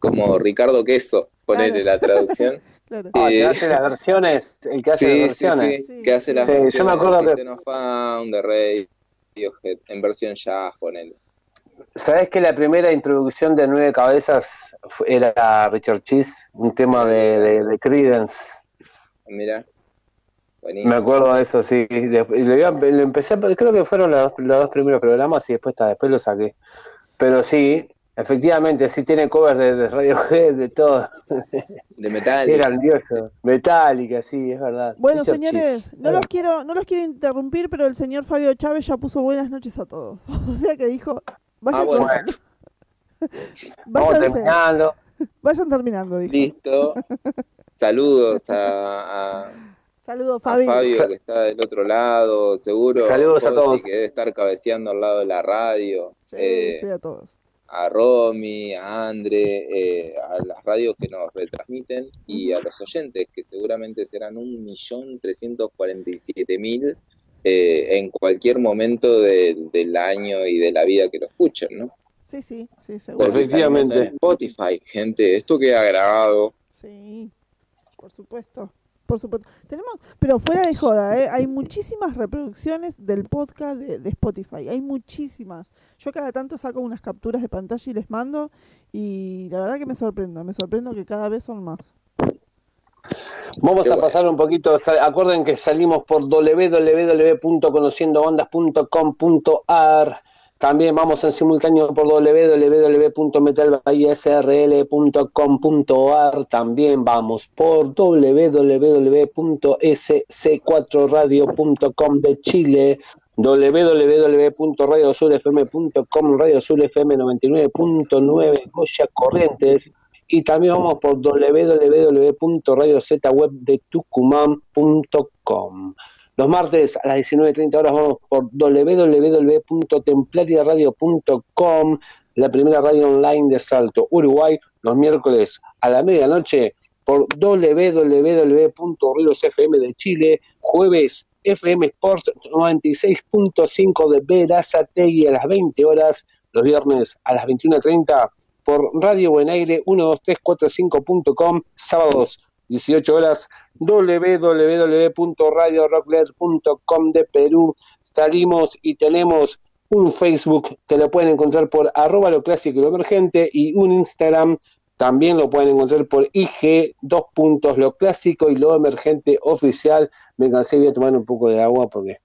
como Ricardo Queso, ponele la traducción. Claro. Ah, que Eh, hace las versiones, el que hace sí, las versiones. Sí, sí, que hace las Sí, yo me versiones acuerdo de que- de Radiohead, en versión jazz, ponele. ¿Sabes que la primera introducción de Nueve Cabezas era Richard Cheese? Un tema de, de, de Creedence. Mira, buenísimo. Me acuerdo de eso, sí. Lo empecé, creo que fueron los, los dos primeros programas y después, está, después lo saqué. Pero sí, efectivamente, sí tiene covers de, de Radiohead, de todo. De metal. Es grandioso. Metallica, sí, es verdad. Bueno, Richard señores, Cheese. no los quiero no los quiero interrumpir, pero el señor Fabio Chávez ya puso buenas noches a todos. O sea que dijo, vayan, Ah, bueno. Vamos terminando. vayan terminando, dijo. Listo. Saludos a, a- Saludos, a Fabi. Fabio que está del otro lado, seguro. Saludos a todos. que debe estar cabeceando al lado de la radio. Sí, Eh, sí, a todos. a Romy, a Andre, eh, a las radios que nos retransmiten y a los oyentes, que seguramente serán un millón trescientos cuarenta y siete mil eh, en cualquier momento de- del año y de la vida que lo escuchen, ¿no? Sí, sí, sí, seguro. En Spotify, gente, esto queda grabado. Sí, por supuesto. Por supuesto. Tenemos, pero fuera de joda, ¿eh? hay muchísimas reproducciones del podcast de, de Spotify. Hay muchísimas. Yo cada tanto saco unas capturas de pantalla y les mando. Y la verdad que me sorprendo. Me sorprendo que cada vez son más. Vamos Qué a bueno. pasar un poquito, acuerden que salimos por www.conociendobandas.com.ar, también vamos en simultáneo por www.metalbahiasrl.com.ar, también vamos por www.sc4radio.com de Chile, www.radiosurfm.com, Radio Sur FM 99.9, Goya Corrientes, y también vamos por www.radiozwebdetucumán.com. Los martes a las 19.30 horas vamos por www.templariaradio.com, la primera radio online de Salto, Uruguay. Los miércoles a la medianoche por www.ruidosfm de Chile, jueves FM Sport 96.5 de Verazategui a las 20 horas, los viernes a las 21.30 por Radio Buenaire 12345.com, sábados 18 horas, www.radiorocklet.com de Perú. Salimos y tenemos un Facebook que lo pueden encontrar por arroba lo clásico y lo emergente y un Instagram también lo pueden encontrar por IG, dos puntos, lo clásico y lo emergente oficial. Me cansé, voy a tomar un poco de agua porque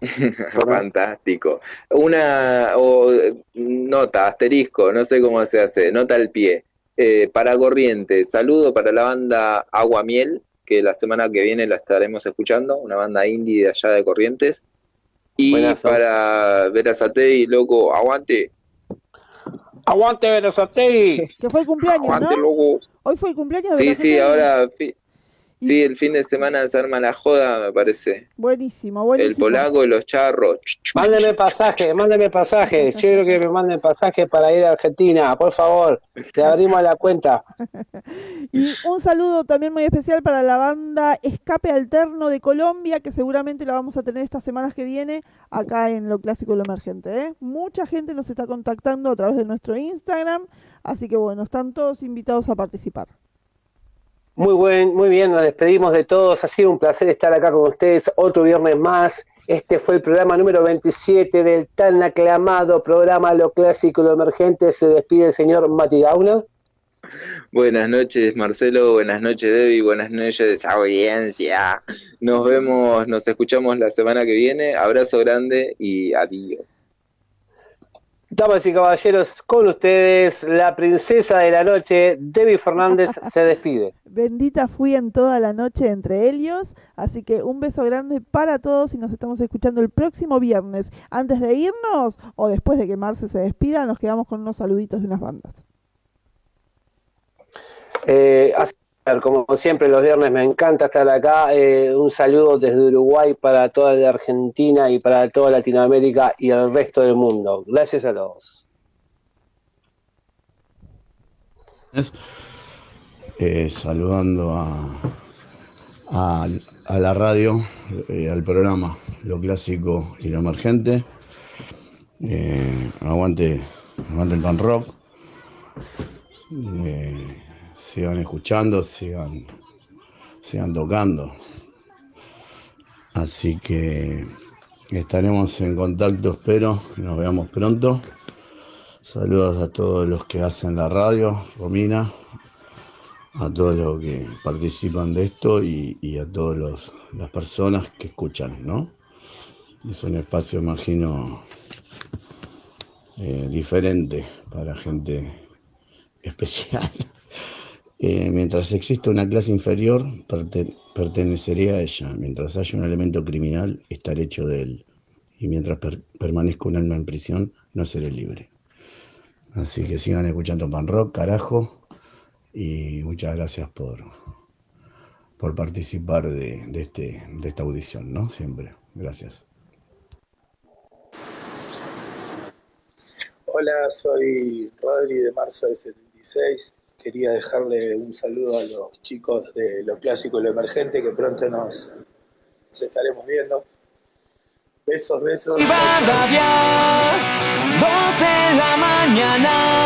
Fantástico. Una o, nota, asterisco, no sé cómo se hace, nota al pie. Eh, para Corrientes, saludo para la banda Agua Miel, que la semana que viene la estaremos escuchando, una banda indie de allá de Corrientes. Y Buenazo. para ver a Satei, loco, aguante. Aguante Verosatei. Que fue el cumpleaños, Aguante, ¿no? loco. Hoy fue el cumpleaños de Sí, sí, ahora, fi- sí, el fin de semana se arma la joda, me parece. Buenísimo, buenísimo. El polaco y los charros. Mándeme pasaje, mándeme pasaje. Yo quiero que me manden pasaje para ir a Argentina, por favor. Te abrimos la cuenta. Y un saludo también muy especial para la banda Escape Alterno de Colombia, que seguramente la vamos a tener estas semanas que viene acá en Lo Clásico y Lo Emergente. ¿eh? Mucha gente nos está contactando a través de nuestro Instagram, así que bueno, están todos invitados a participar. Muy buen, muy bien, nos despedimos de todos. Ha sido un placer estar acá con ustedes otro viernes más. Este fue el programa número 27 del tan aclamado programa Lo Clásico Lo Emergente. Se despide el señor Mati Gauna. Buenas noches, Marcelo. Buenas noches, Debbie. Buenas noches, audiencia. Nos vemos, nos escuchamos la semana que viene. Abrazo grande y adiós. Damas y caballeros, con ustedes, la princesa de la noche, Debbie Fernández, se despide. Bendita fui en toda la noche entre ellos, así que un beso grande para todos y nos estamos escuchando el próximo viernes. Antes de irnos o después de que Marce se despida, nos quedamos con unos saluditos de unas bandas. Eh, así, como siempre, los viernes me encanta estar acá. Eh, un saludo desde Uruguay para toda la Argentina y para toda Latinoamérica y el resto del mundo. Gracias a todos. Eh, saludando a, la radio, eh, al programa, lo clásico y lo emergente. Eh, aguante, aguante el pan rock. Sigan escuchando, sigan, sigan tocando. Así que estaremos en contacto, espero que nos veamos pronto. Saludos a todos los que hacen la radio, Romina, a todos los que participan de esto y, y a todas las personas que escuchan, ¿no? Es un espacio, imagino, eh, diferente para gente especial. Eh, mientras exista una clase inferior, perte- pertenecería a ella. Mientras haya un elemento criminal, estaré hecho de él. Y mientras per- permanezca un alma en prisión, no seré libre. Así que sigan escuchando Pan Rock, carajo. Y muchas gracias por, por participar de, de este, de esta audición, ¿no? Siempre. Gracias. Hola, soy Rodri de marzo del 76. Quería dejarle un saludo a los chicos de Lo Clásico y Lo Emergente que pronto nos, estaremos viendo. Besos, besos. Va a radiar, dos en la mañana.